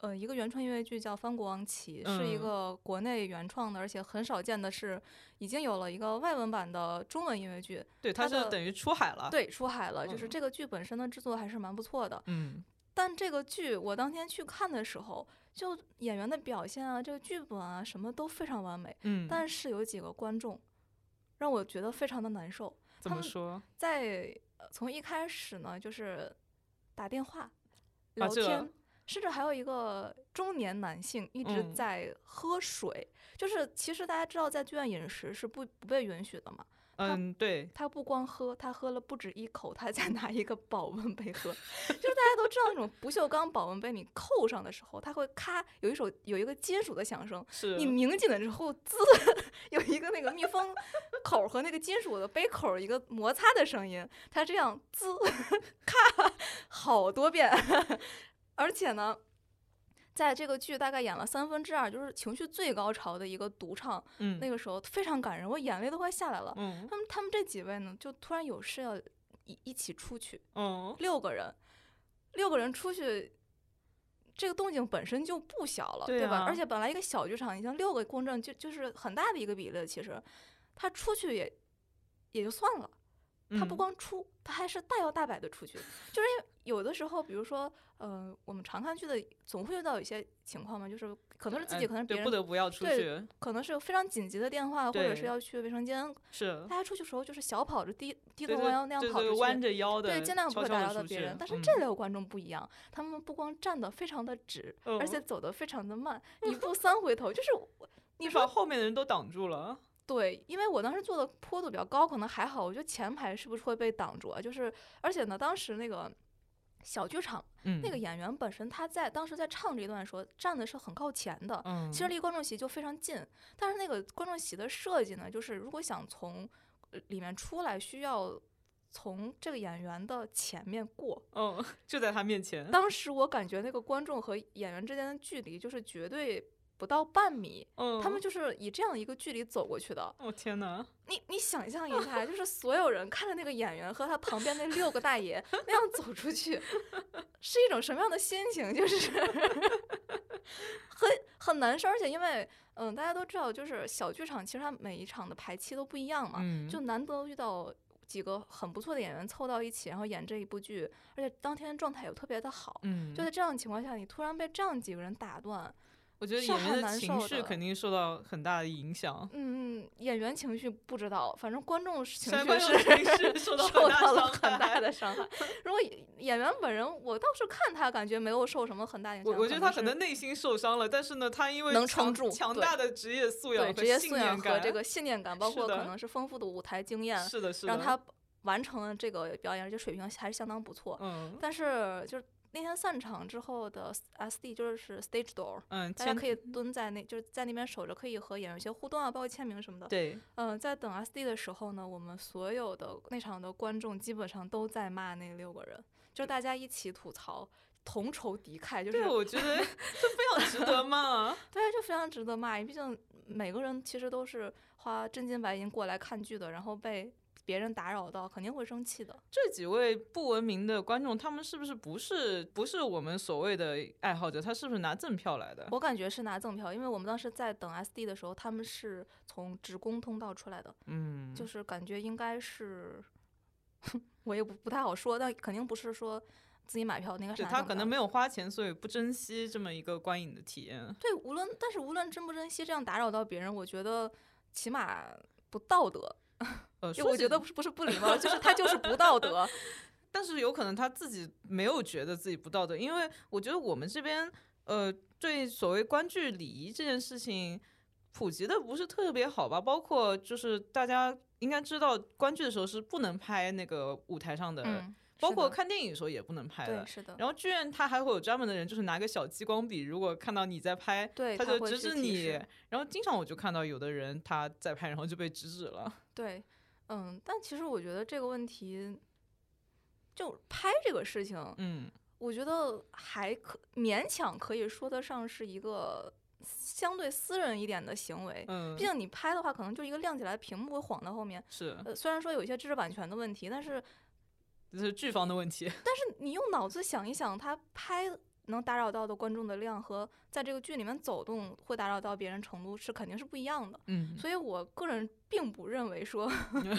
Speaker 2: 呃，一个原创音乐剧叫《翻国王旗》，是一个国内原创的，而且很少见的是，已经有了一个外文版的中文音乐剧。
Speaker 1: 对，它是等于出海了。
Speaker 2: 对，出海了，就是这个剧本身的制作还是蛮不错的。
Speaker 1: 嗯。
Speaker 2: 但这个剧我当天去看的时候，就演员的表现啊，这个剧本啊，什么都非常完美。
Speaker 1: 嗯。
Speaker 2: 但是有几个观众，让我觉得非常的难受。
Speaker 1: 怎么说？
Speaker 2: 在从一开始呢，就是打电话聊天。甚至还有一个中年男性一直在喝水，就是其实大家知道，在剧院饮食是不不被允许的嘛。
Speaker 1: 嗯，对。
Speaker 2: 他不光喝，他喝了不止一口，他再拿一个保温杯喝。就是大家都知道那种不锈钢保温杯，你扣上的时候，它会咔有一首有一个金属的响声。
Speaker 1: 是。
Speaker 2: 你拧紧了之后，滋，有一个那个密封口和那个金属的杯口一个摩擦的声音。他这样滋，咔，好多遍。而且呢，在这个剧大概演了三分之二，就是情绪最高潮的一个独唱，
Speaker 1: 嗯，
Speaker 2: 那个时候非常感人，我眼泪都快下来了。
Speaker 1: 嗯，
Speaker 2: 他们他们这几位呢，就突然有事要一一起出去，
Speaker 1: 嗯，
Speaker 2: 六个人，六个人出去，这个动静本身就不小了，对吧？而且本来一个小剧场，你像六个公正就就是很大的一个比例，其实他出去也也就算了。他不光出，他还是大摇大摆的出去，就是因为有的时候，比如说，呃，我们常看剧的总会遇到有些情况嘛，就是可能是自己，可能是别人
Speaker 1: 不得不要出去，
Speaker 2: 可能是有非常紧急的电话，或者是要去卫生间，
Speaker 1: 是
Speaker 2: 大家出去时候就是小跑着低低头弯腰那样跑
Speaker 1: 着弯着腰的，
Speaker 2: 对，尽量不会打扰到别人。但是这类观众不一样，他们不光站得非常的直，而且走得非常的慢，一步三回头，就是你把
Speaker 1: 后面的人都挡住了。
Speaker 2: 对，因为我当时坐的坡度比较高，可能还好。我觉得前排是不是会被挡住啊？就是，而且呢，当时那个小剧场，那个演员本身他在当时在唱这一段的时候站的是很靠前的，
Speaker 1: 嗯，
Speaker 2: 其实离观众席就非常近。但是那个观众席的设计呢，就是如果想从里面出来，需要从这个演员的前面过，
Speaker 1: 嗯，就在他面前。
Speaker 2: 当时我感觉那个观众和演员之间的距离就是绝对。不到半米，他们就是以这样一个距离走过去的。
Speaker 1: 哦天哪！
Speaker 2: 你你想象一下，就是所有人看着那个演员和他旁边那六个大爷 那样走出去，是一种什么样的心情？就是 很很难受，而且因为嗯，大家都知道，就是小剧场其实它每一场的排期都不一样嘛，就难得遇到几个很不错的演员凑到一起，然后演这一部剧，而且当天状态又特别的好。
Speaker 1: 嗯，
Speaker 2: 就在这样的情况下，你突然被这样几个人打断。
Speaker 1: 我觉得演员的情绪肯定受到很大的影响。
Speaker 2: 嗯嗯，演员情绪不知道，反正观众情绪
Speaker 1: 是
Speaker 2: 受
Speaker 1: 到
Speaker 2: 了很大的伤害。如果演员本人，我倒是看他感觉没有受什么很大影响。
Speaker 1: 我我觉得他可能内心受伤了，但是呢，他因为
Speaker 2: 能撑住
Speaker 1: 强大的职业素养、
Speaker 2: 职业素养
Speaker 1: 和
Speaker 2: 这个信念感，包括可能是丰富的舞台经验，
Speaker 1: 是的，是的，
Speaker 2: 让他完成了这个表演，而且水平还是相当不错。
Speaker 1: 嗯，
Speaker 2: 但是就是。那天散场之后的 S D 就是 stage door，
Speaker 1: 嗯，
Speaker 2: 大家可以蹲在那，就是在那边守着，可以和演员一些互动啊，包括签名什么的。
Speaker 1: 对，
Speaker 2: 嗯，在等 S D 的时候呢，我们所有的那场的观众基本上都在骂那六个人，就大家一起吐槽，同仇敌忾，就是。
Speaker 1: 对，我觉得 就非常值得骂。
Speaker 2: 对，就非常值得骂，毕竟每个人其实都是花真金白银过来看剧的，然后被。别人打扰到肯定会生气的。
Speaker 1: 这几位不文明的观众，他们是不是不是不是我们所谓的爱好者？他是不是拿赠票来的？
Speaker 2: 我感觉是拿赠票，因为我们当时在等 SD 的时候，他们是从职工通道出来的。
Speaker 1: 嗯，
Speaker 2: 就是感觉应该是，我也不不太好说，但肯定不是说自己买票那个。是
Speaker 1: 他可能没有花钱，所以不珍惜这么一个观影的体验。
Speaker 2: 对，无论但是无论珍不珍惜，这样打扰到别人，我觉得起码不道德。
Speaker 1: 呃，
Speaker 2: 我觉得不是不是不礼貌，就是他就是不道德。
Speaker 1: 但是有可能他自己没有觉得自己不道德，因为我觉得我们这边呃对所谓观剧礼仪这件事情普及的不是特别好吧？包括就是大家应该知道，观剧的时候是不能拍那个舞台上的。包括看电影的时候也不能拍
Speaker 2: 的，是的。
Speaker 1: 然后剧院他还会有专门的人，就是拿个小激光笔，如果看到你在拍，
Speaker 2: 他
Speaker 1: 就指指你。然后经常我就看到有的人他在拍，然后就被制止了。
Speaker 2: 对，嗯，但其实我觉得这个问题，就拍这个事情，
Speaker 1: 嗯，
Speaker 2: 我觉得还可勉强可以说得上是一个相对私人一点的行为。
Speaker 1: 嗯，
Speaker 2: 毕竟你拍的话，可能就一个亮起来的屏幕会晃到后面。
Speaker 1: 是，
Speaker 2: 呃，虽然说有一些知识版权的问题，但是。
Speaker 1: 这是剧方的问题，
Speaker 2: 但是你用脑子想一想，他拍能打扰到的观众的量和在这个剧里面走动会打扰到别人程度是肯定是不一样的。
Speaker 1: 嗯，
Speaker 2: 所以我个人并不认为说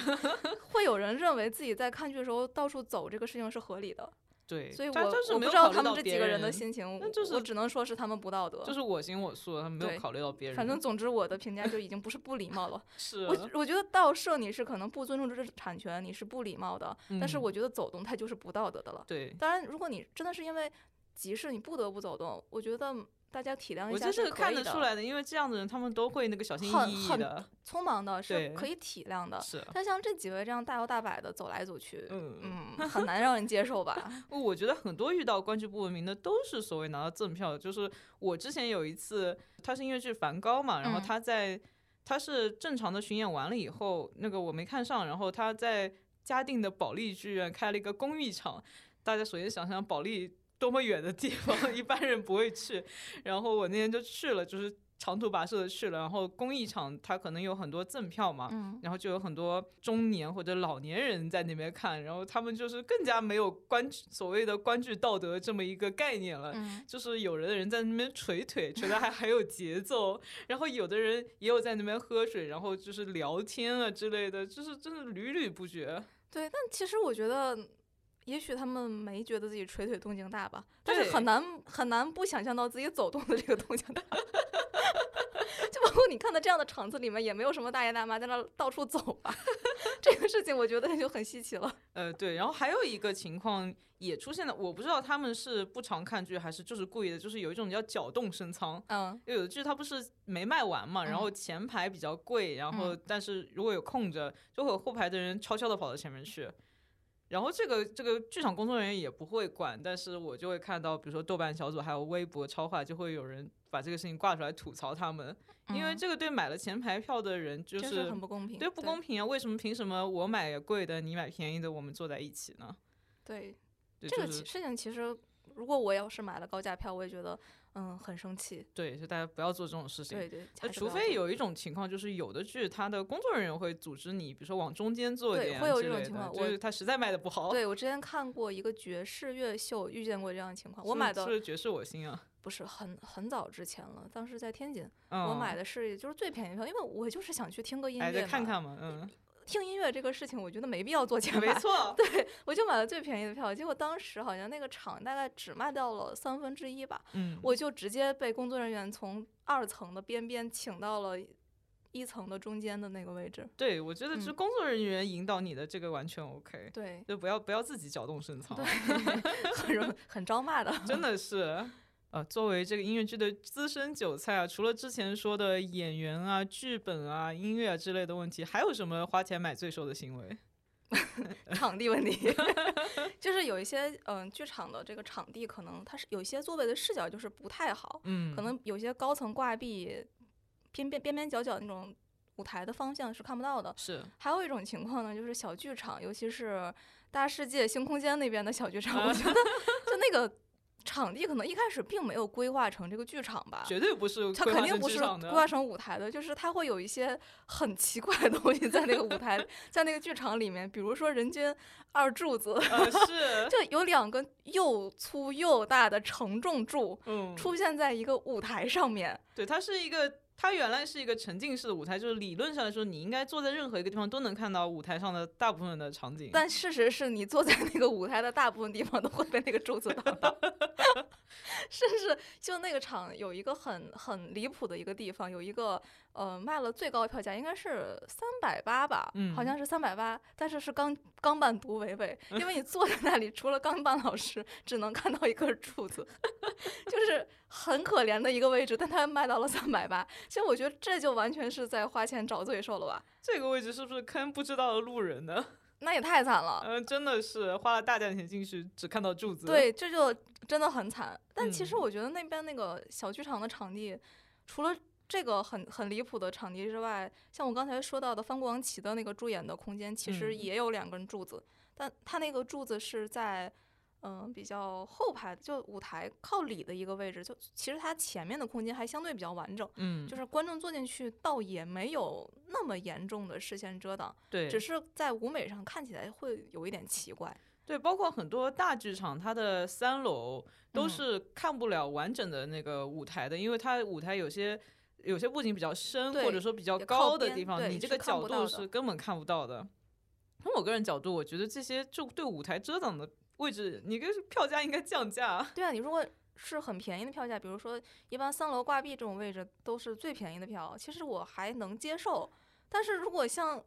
Speaker 2: 会有人认为自己在看剧的时候到处走这个事情是合理的。
Speaker 1: 对，
Speaker 2: 所以我我不知道他们这几个人的心情，
Speaker 1: 就是
Speaker 2: 我只能说是他们不道德，
Speaker 1: 就是我行我素，他们没有考虑到别人。
Speaker 2: 反正总之我的评价就已经不是不礼貌了。
Speaker 1: 是，
Speaker 2: 我我觉得盗摄你是可能不尊重知识产权，你是不礼貌的。但是我觉得走动它就是不道德的了。
Speaker 1: 对，
Speaker 2: 当然如果你真的是因为急事你不得不走动，我觉得。大家体谅一下，
Speaker 1: 我觉得这个看得出来的，因为这样的人他们都会那个小心翼翼的，
Speaker 2: 匆忙的是可以体谅的。
Speaker 1: 是，
Speaker 2: 但像这几位这样大摇大摆的走来走去，
Speaker 1: 嗯
Speaker 2: 嗯，很难让人接受吧？
Speaker 1: 我觉得很多遇到关剧不文明的都是所谓拿到赠票，就是我之前有一次，他是音乐剧《梵高》嘛，然后他在他是正常的巡演完了以后，那个我没看上，然后他在嘉定的保利剧院开了一个公益场，大家首先想象保利。多么远的地方，一般人不会去。然后我那天就去了，就是长途跋涉的去了。然后公益场它可能有很多赠票嘛，然后就有很多中年或者老年人在那边看。然后他们就是更加没有关所谓的观剧道德这么一个概念了。就是有的人在那边捶腿，捶的还 很有节奏。然后有的人也有在那边喝水，然后就是聊天啊之类的，就是真的屡屡不绝。
Speaker 2: 对，但其实我觉得。也许他们没觉得自己捶腿动静大吧，但是很难很难不想象到自己走动的这个动静大。就包括你看到这样的场子里面，也没有什么大爷大妈在那到处走吧。这个事情我觉得就很稀奇了。
Speaker 1: 呃，对，然后还有一个情况也出现了，我不知道他们是不常看剧还是就是故意的，就是有一种叫搅动升仓。
Speaker 2: 嗯，
Speaker 1: 有的剧它不是没卖完嘛，然后前排比较贵，然后但是如果有空着，就会有后排的人悄悄的跑到前面去。然后这个这个剧场工作人员也不会管，但是我就会看到，比如说豆瓣小组还有微博超话，就会有人把这个事情挂出来吐槽他们，因为这个对买了前排票的人就是
Speaker 2: 很不公平，
Speaker 1: 对不公平啊！为什么凭什么我买贵的，你买便宜的，我们坐在一起呢？
Speaker 2: 对，这个事情其实，如果我要是买了高价票，我也觉得。嗯，很生气。
Speaker 1: 对，就大家不要做这种事情。
Speaker 2: 对对。
Speaker 1: 那除非有一种情况，就是有的剧，它的工作人员会组织你，比如说往中间坐
Speaker 2: 点会有这种情况。
Speaker 1: 就是他实在卖的不好。
Speaker 2: 对，我之前看过一个爵士乐秀，遇见过这样的情况。我买的
Speaker 1: 是爵士我心啊。
Speaker 2: 不是很很早之前了，当时在天津，我买的是就是最便宜票，因为我就是想去听个音乐
Speaker 1: 嘛。看看嘛，嗯。
Speaker 2: 听音乐这个事情，我觉得没必要做钱
Speaker 1: 没错，
Speaker 2: 对我就买了最便宜的票。结果当时好像那个场大概只卖掉了三分之一吧，
Speaker 1: 嗯，
Speaker 2: 我就直接被工作人员从二层的边边请到了一层的中间的那个位置。
Speaker 1: 对，我觉得是工作人员引导你的这个完全 OK。
Speaker 2: 对，
Speaker 1: 就不要不要自己搅动深藏，
Speaker 2: 对，很容很招骂的，
Speaker 1: 真的是。呃，作为这个音乐剧的资深韭菜啊，除了之前说的演员啊、剧本啊、音乐啊之类的问题，还有什么花钱买罪受的行为？
Speaker 2: 场地问题，就是有一些嗯，剧场的这个场地可能它是有一些座位的视角就是不太好，
Speaker 1: 嗯，
Speaker 2: 可能有些高层挂壁、偏边边边角角那种舞台的方向是看不到的。
Speaker 1: 是，
Speaker 2: 还有一种情况呢，就是小剧场，尤其是大世界星空间那边的小剧场，我觉得 就那个。场地可能一开始并没有规划成这个剧场吧，
Speaker 1: 绝对不是，
Speaker 2: 它肯定不是规划成舞台的，就是它会有一些很奇怪的东西在那个舞台，在那个剧场里面，比如说人均二柱子，
Speaker 1: 是，
Speaker 2: 就有两个又粗又大的承重柱，
Speaker 1: 嗯，
Speaker 2: 出现在一个舞台上面，
Speaker 1: 对，它是一个。它原来是一个沉浸式的舞台，就是理论上来说，你应该坐在任何一个地方都能看到舞台上的大部分的场景。
Speaker 2: 但事实是你坐在那个舞台的大部分地方都会被那个柱子挡到。甚至就那个场有一个很很离谱的一个地方，有一个呃卖了最高票价应该是三百八吧，
Speaker 1: 嗯，
Speaker 2: 好像是三百八，但是是钢钢板独围位，因为你 坐在那里，除了钢板老师，只能看到一根柱子，就是很可怜的一个位置，但他卖到了三百八，其实我觉得这就完全是在花钱找罪受了吧？
Speaker 1: 这个位置是不是坑不知道的路人呢？
Speaker 2: 那也太惨了，
Speaker 1: 嗯，真的是花了大价钱进去，只看到柱子。
Speaker 2: 对，这就真的很惨。但其实我觉得那边那个小剧场的场地，除了这个很很离谱的场地之外，像我刚才说到的翻过王旗的那个助演的空间，其实也有两根柱子，但它那个柱子是在。嗯，比较后排，就舞台靠里的一个位置，就其实它前面的空间还相对比较完整，
Speaker 1: 嗯，
Speaker 2: 就是观众坐进去倒也没有那么严重的视线遮挡，
Speaker 1: 对，
Speaker 2: 只是在舞美上看起来会有一点奇怪，
Speaker 1: 对，包括很多大剧场，它的三楼都是看不了完整的那个舞台的，因为它舞台有些有些布景比较深，或者说比较高的地方，你这个角度是根本看不到的。从我个人角度，我觉得这些就对舞台遮挡的。位置，你跟票价应该降价。
Speaker 2: 对啊，你如果是很便宜的票价，比如说一般三楼挂壁这种位置都是最便宜的票，其实我还能接受。但是如果像，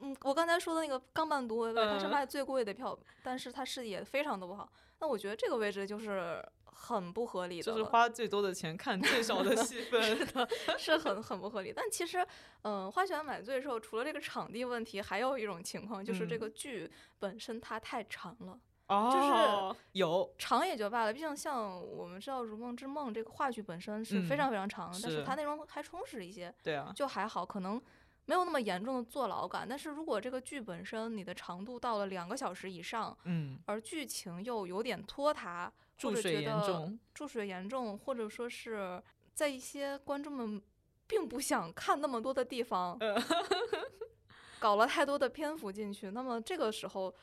Speaker 2: 嗯，我刚才说的那个钢板独位位，它是卖最贵的票，但是它视野非常的不好。那我觉得这个位置就是很不合理的，
Speaker 1: 就是花最多的钱看最少的戏份，
Speaker 2: 是的，是很很不合理。但其实，嗯，花钱买罪受，除了这个场地问题，还有一种情况就是这个剧本身它太长了。
Speaker 1: 哦，就是
Speaker 2: 有长也就罢了，毕竟像我们知道《如梦之梦》这个话剧本身是非常非常长，但是它内容还充实一些，
Speaker 1: 对啊，
Speaker 2: 就还好，可能没有那么严重的坐牢感。但是如果这个剧本身你的长度到了两个小时以上，
Speaker 1: 嗯，
Speaker 2: 而剧情又有点拖沓，
Speaker 1: 注水严重，
Speaker 2: 注水严重，或者说是在一些观众们并不想看那么多的地方，搞了太多的篇幅进去，那么这个时候。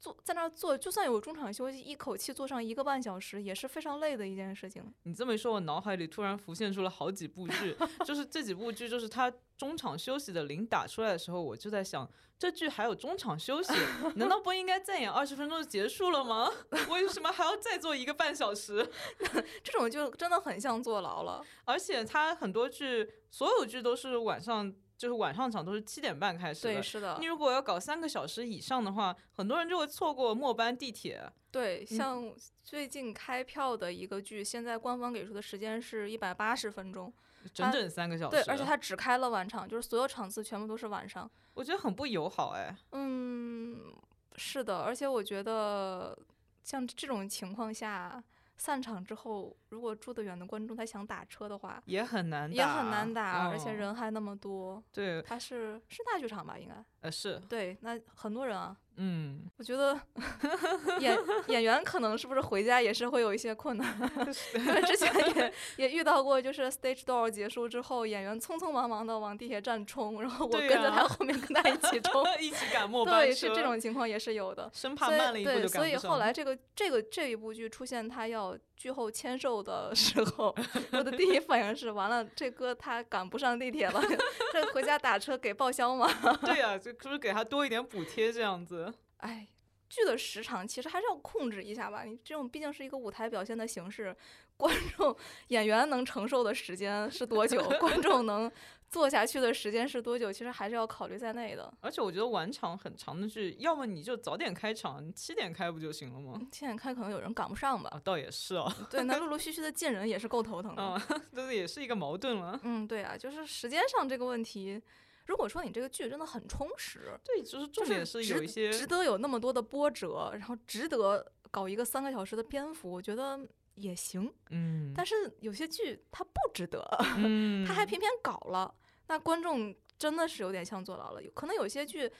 Speaker 2: 坐在那儿坐，就算有中场休息，一口气坐上一个半小时，也是非常累的一件事情。
Speaker 1: 你这么一说，我脑海里突然浮现出了好几部剧，就是这几部剧，就是他中场休息的铃打出来的时候，我就在想，这剧还有中场休息，难道不应该再演二十分钟就结束了吗？为什么还要再做一个半小时？
Speaker 2: 这种就真的很像坐牢了。
Speaker 1: 而且他很多剧，所有剧都是晚上。就是晚上场都是七点半开始
Speaker 2: 的，对，是的。
Speaker 1: 你如果要搞三个小时以上的话，很多人就会错过末班地铁。
Speaker 2: 对，像最近开票的一个剧，现在官方给出的时间是一百八十分钟，
Speaker 1: 整整三个小时。
Speaker 2: 对，而且它只开了晚场，就是所有场次全部都是晚上。
Speaker 1: 我觉得很不友好哎。
Speaker 2: 嗯，是的，而且我觉得像这种情况下。散场之后，如果住得远的观众他想打车的话，
Speaker 1: 也很难，
Speaker 2: 也很难打，而且人还那么多。
Speaker 1: 对，
Speaker 2: 他是是大剧场吧？应该，
Speaker 1: 呃，是
Speaker 2: 对，那很多人啊。
Speaker 1: 嗯，
Speaker 2: 我觉得演演员可能是不是回家也是会有一些困难，因为之前也也遇到过，就是 stage door 结束之后，演员匆匆忙忙的往地铁站冲，然后我跟着他后面跟他一起 冲，
Speaker 1: 一起赶末班
Speaker 2: 对，是这种情况也是有的，
Speaker 1: 生怕慢了一步就赶
Speaker 2: 不上。对，所以后来这个这个这一部剧出现，他要剧后签售的 时候，我的第一反应是：完了，这哥他赶不上地铁了，这回家打车给报销吗？
Speaker 1: 对呀，就是不是给他多一点补贴这样子？
Speaker 2: 哎，剧的时长其实还是要控制一下吧。你这种毕竟是一个舞台表现的形式，观众演员能承受的时间是多久？观众能。做下去的时间是多久？其实还是要考虑在内的。
Speaker 1: 而且我觉得晚场很长的剧，要么你就早点开场，你七点开不就行了吗？
Speaker 2: 七点开可能有人赶不上吧。
Speaker 1: 倒也是哦。
Speaker 2: 对，那陆陆续续的进人也是够头疼的。
Speaker 1: 啊，这也是一个矛盾了。
Speaker 2: 嗯，对啊，就是时间上这个问题。如果说你这个剧真的很充实，
Speaker 1: 对，就是重点
Speaker 2: 是
Speaker 1: 有一些
Speaker 2: 值得有那么多的波折，然后值得搞一个三个小时的篇幅，我觉得也行。
Speaker 1: 嗯。
Speaker 2: 但是有些剧它不值得，嗯，它还偏偏搞了。那观众真的是有点像坐牢了，有可能有些剧，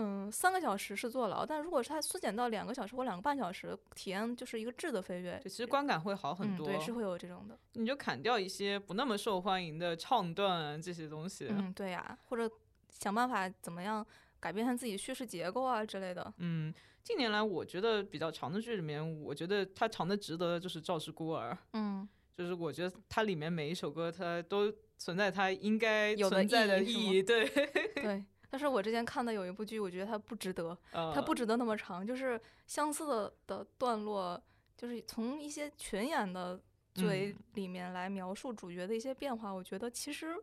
Speaker 2: 嗯，三个小时是坐牢，但如果是它缩减到两个小时或两个半小时，体验就是一个质的飞跃，对
Speaker 1: 其实观感会好很多。
Speaker 2: 对，是会有这种的。
Speaker 1: 你就砍掉一些不那么受欢迎的唱段这些东西。
Speaker 2: 嗯，对呀，或者想办法怎么样改变它自己叙事结构啊之类的。
Speaker 1: 嗯，近年来我觉得比较长的剧里面，我觉得它长的值得的就是《赵氏孤儿》。
Speaker 2: 嗯，
Speaker 1: 就是我觉得它里面每一首歌它都。存在它应该
Speaker 2: 存
Speaker 1: 在的
Speaker 2: 意
Speaker 1: 义，对
Speaker 2: 对。但是我之前看的有一部剧，我觉得它不值得，它不值得那么长。就是相似的的段落，就是从一些群演的嘴里面来描述主角的一些变化，我觉得其实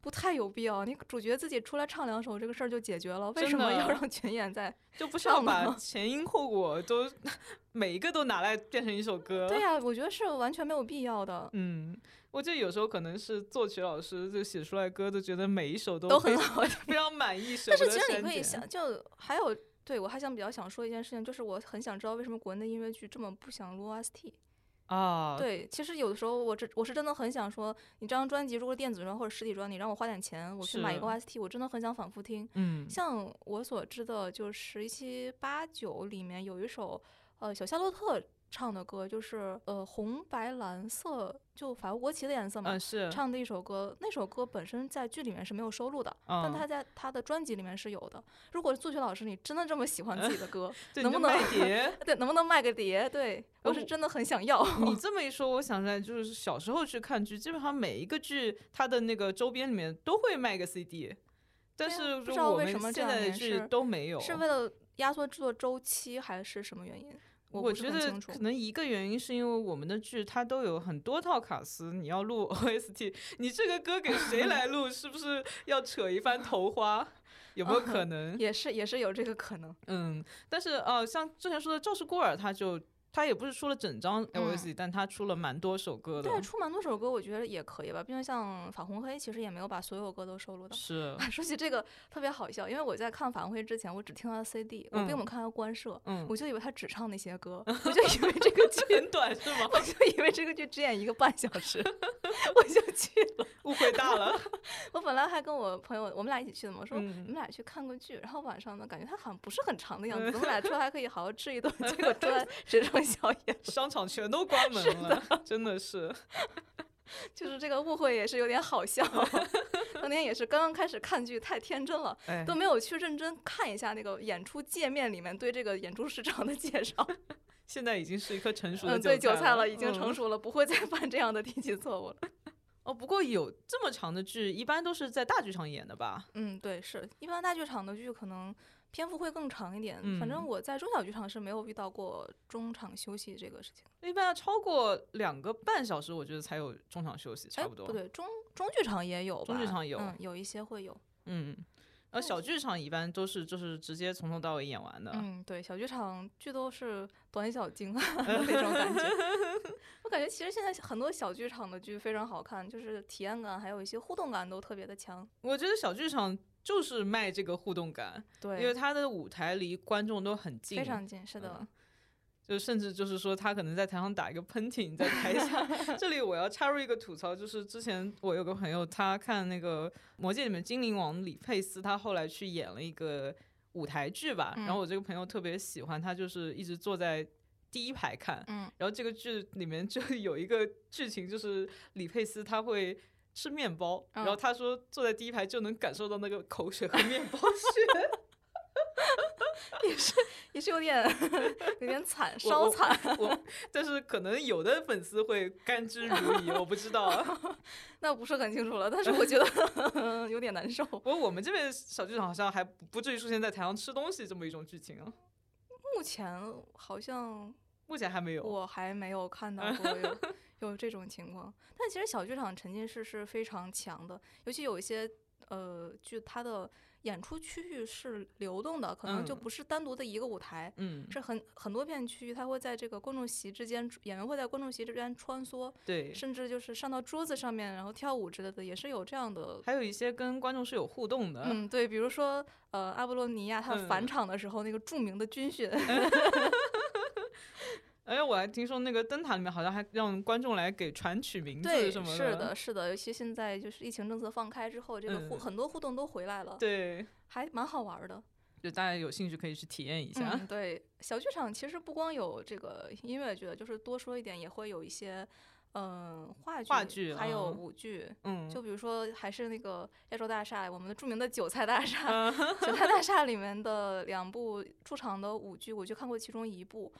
Speaker 2: 不太有必要。你主角自己出来唱两首，这个事儿就解决了，为什么要让 群演在
Speaker 1: 就不需要把前因后果都每一个都拿来变成一首歌？
Speaker 2: 对呀，我觉得是完全没有必要的。
Speaker 1: 嗯。我记得有时候可能是作曲老师就写出来歌，都觉得每一首
Speaker 2: 都
Speaker 1: 都
Speaker 2: 很好，
Speaker 1: 非常满意。
Speaker 2: 但是其实你可以想，就还有对我还想比较想说一件事情，就是我很想知道为什么国内音乐剧这么不想录 OST
Speaker 1: 啊？
Speaker 2: 对，其实有的时候我这我是真的很想说，你这张专辑如果电子专或者实体专，你让我花点钱，我去买一个 OST，我真的很想反复听。
Speaker 1: 嗯，
Speaker 2: 像我所知的，就十七八九里面有一首呃小夏洛特。唱的歌就是呃红白蓝色，就法国国旗的颜色嘛。
Speaker 1: 是
Speaker 2: 唱的一首歌，那首歌本身在剧里面是没有收录的，但他在他的专辑里面是有的。如果作曲老师你真的这么喜欢自己的歌，能不能
Speaker 1: 卖碟？
Speaker 2: 对，能不能卖个碟？对我是真的很想要。
Speaker 1: 你这么一说，我想起来，就是小时候去看剧，基本上每一个剧它的那个周边里面都会卖个 CD，但是
Speaker 2: 不知道为什么
Speaker 1: 现在的剧都没有，
Speaker 2: 是为了压缩制作周期还是什么原因？我
Speaker 1: 觉得可能一个原因是因为我们的剧它都有很多套卡司，你要录 OST，你这个歌给谁来录？是不是要扯一番头花？有没有可能？
Speaker 2: 也是，也是有这个可能。
Speaker 1: 嗯，但是呃，像之前说的《赵氏孤儿》，他就。他也不是出了整张 LSD，但他出了蛮多首歌的。
Speaker 2: 对，出蛮多首歌，我觉得也可以吧。毕竟像法红黑，其实也没有把所有歌都收录到。
Speaker 1: 是。
Speaker 2: 说起这个特别好笑，因为我在看法红黑之前，我只听他的 CD，我并没有看他官摄，我就以为他只唱那些歌，我就以为这个剧
Speaker 1: 很短是吗？
Speaker 2: 我就以为这个剧只演一个半小时，我就去了，
Speaker 1: 误会大了。
Speaker 2: 我本来还跟我朋友，我们俩一起去的嘛，我说我们俩去看个剧，然后晚上呢，感觉他好像不是很长的样子，我们俩出来还可以好好吃一顿，结果出来只剩
Speaker 1: 商场全都关门了，真的是，
Speaker 2: 就是这个误会也是有点好笑。当年也是刚刚开始看剧，太天真了，都没有去认真看一下那个演出界面里面对这个演出市场的介绍。
Speaker 1: 现在已经是一颗成熟的
Speaker 2: 韭菜
Speaker 1: 了，
Speaker 2: 已经成熟了，不会再犯这样的低级错误了。
Speaker 1: 哦，不过有这么长的剧，一般都是在大剧场演的吧？
Speaker 2: 嗯，对，是一般大剧场的剧可能。篇幅会更长一点，反正我在中小剧场是没有遇到过中场休息这个事情。
Speaker 1: 一般要超过两个半小时，我觉得才有中场休息，差不多。
Speaker 2: 不对，中中剧场也有，
Speaker 1: 中剧场有，
Speaker 2: 有一些会有。
Speaker 1: 嗯，而小剧场一般都是就是直接从头到尾演完的。
Speaker 2: 嗯，对，小剧场剧都是短小精 那种感觉。我感觉其实现在很多小剧场的剧非常好看，就是体验感还有一些互动感都特别的强。
Speaker 1: 我觉得小剧场。就是卖这个互动感，
Speaker 2: 对，
Speaker 1: 因为他的舞台离观众都很近，
Speaker 2: 非常近，是的。
Speaker 1: 就甚至就是说，他可能在台上打一个喷嚏，你在台下。这里我要插入一个吐槽，就是之前我有个朋友，他看那个《魔戒》里面精灵王李佩斯，他后来去演了一个舞台剧吧。然后我这个朋友特别喜欢，他就是一直坐在第一排看。
Speaker 2: 嗯。
Speaker 1: 然后这个剧里面就有一个剧情，就是李佩斯他会。吃面包，然后他说坐在第一排就能感受到那个口水和面包屑，
Speaker 2: 也是也是有点有点惨，稍惨。
Speaker 1: 我但是可能有的粉丝会甘之如饴，我不知道，
Speaker 2: 那不是很清楚了。但是我觉得 有点难受。不
Speaker 1: 过我们这边小剧场好像还不至于出现在台上吃东西这么一种剧情啊。
Speaker 2: 目前好像
Speaker 1: 目前还没有，
Speaker 2: 我还没有看到过有 有这种情况。但其实小剧场沉浸式是非常强的，尤其有一些呃剧它的。演出区域是流动的，可能就不是单独的一个舞台，
Speaker 1: 嗯，
Speaker 2: 是很很多片区域，它会在这个观众席之间，演员会在观众席之间穿梭，
Speaker 1: 对，
Speaker 2: 甚至就是上到桌子上面，然后跳舞之类的，也是有这样的。
Speaker 1: 还有一些跟观众是有互动的，
Speaker 2: 嗯，对，比如说呃，阿波罗尼亚他返场的时候那个著名的军训。
Speaker 1: 哎，我还听说那个灯塔里面好像还让观众来给传取名字什么
Speaker 2: 的。是的，是的，尤其现在就是疫情政策放开之后，这个互很多互动都回来了。
Speaker 1: 对，
Speaker 2: 还蛮好玩的。
Speaker 1: 就大家有兴趣可以去体验一下。
Speaker 2: 对，小剧场其实不光有这个音乐剧，就是多说一点，也会有一些嗯话
Speaker 1: 剧，话剧
Speaker 2: 还有舞剧。
Speaker 1: 嗯，
Speaker 2: 就比如说还是那个亚洲大厦，我们的著名的韭菜大厦，韭菜大厦里面的两部出场的舞剧，我就看过其中一部。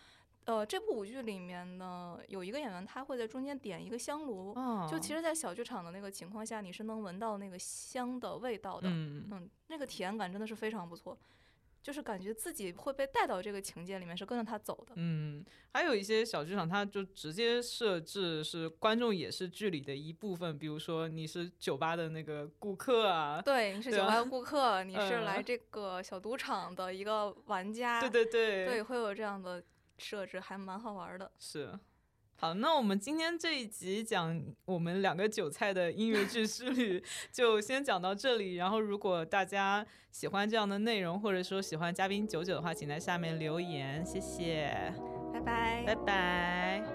Speaker 2: 呃，这部舞剧里面呢，有一个演员，他会在中间点一个香炉，就其实，在小剧场的那个情况下，你是能闻到那个香的味道的，嗯，那个体验感真的是非常不错，就是感觉自己会被带到这个情节里面，是跟着他走的。
Speaker 1: 嗯，还有一些小剧场，它就直接设置是观众也是剧里的一部分，比如说你是酒吧的那个顾客啊，
Speaker 2: 对，你是酒吧的顾客，你是来这个小赌场的一个玩家，
Speaker 1: 对对对，
Speaker 2: 对，会有这样的。设置还蛮好玩的，
Speaker 1: 是。好，那我们今天这一集讲我们两个韭菜的音乐剧之旅，就先讲到这里。然后，如果大家喜欢这样的内容，或者说喜欢嘉宾九九的话，请在下面留言，谢谢，
Speaker 2: 拜拜，
Speaker 1: 拜拜。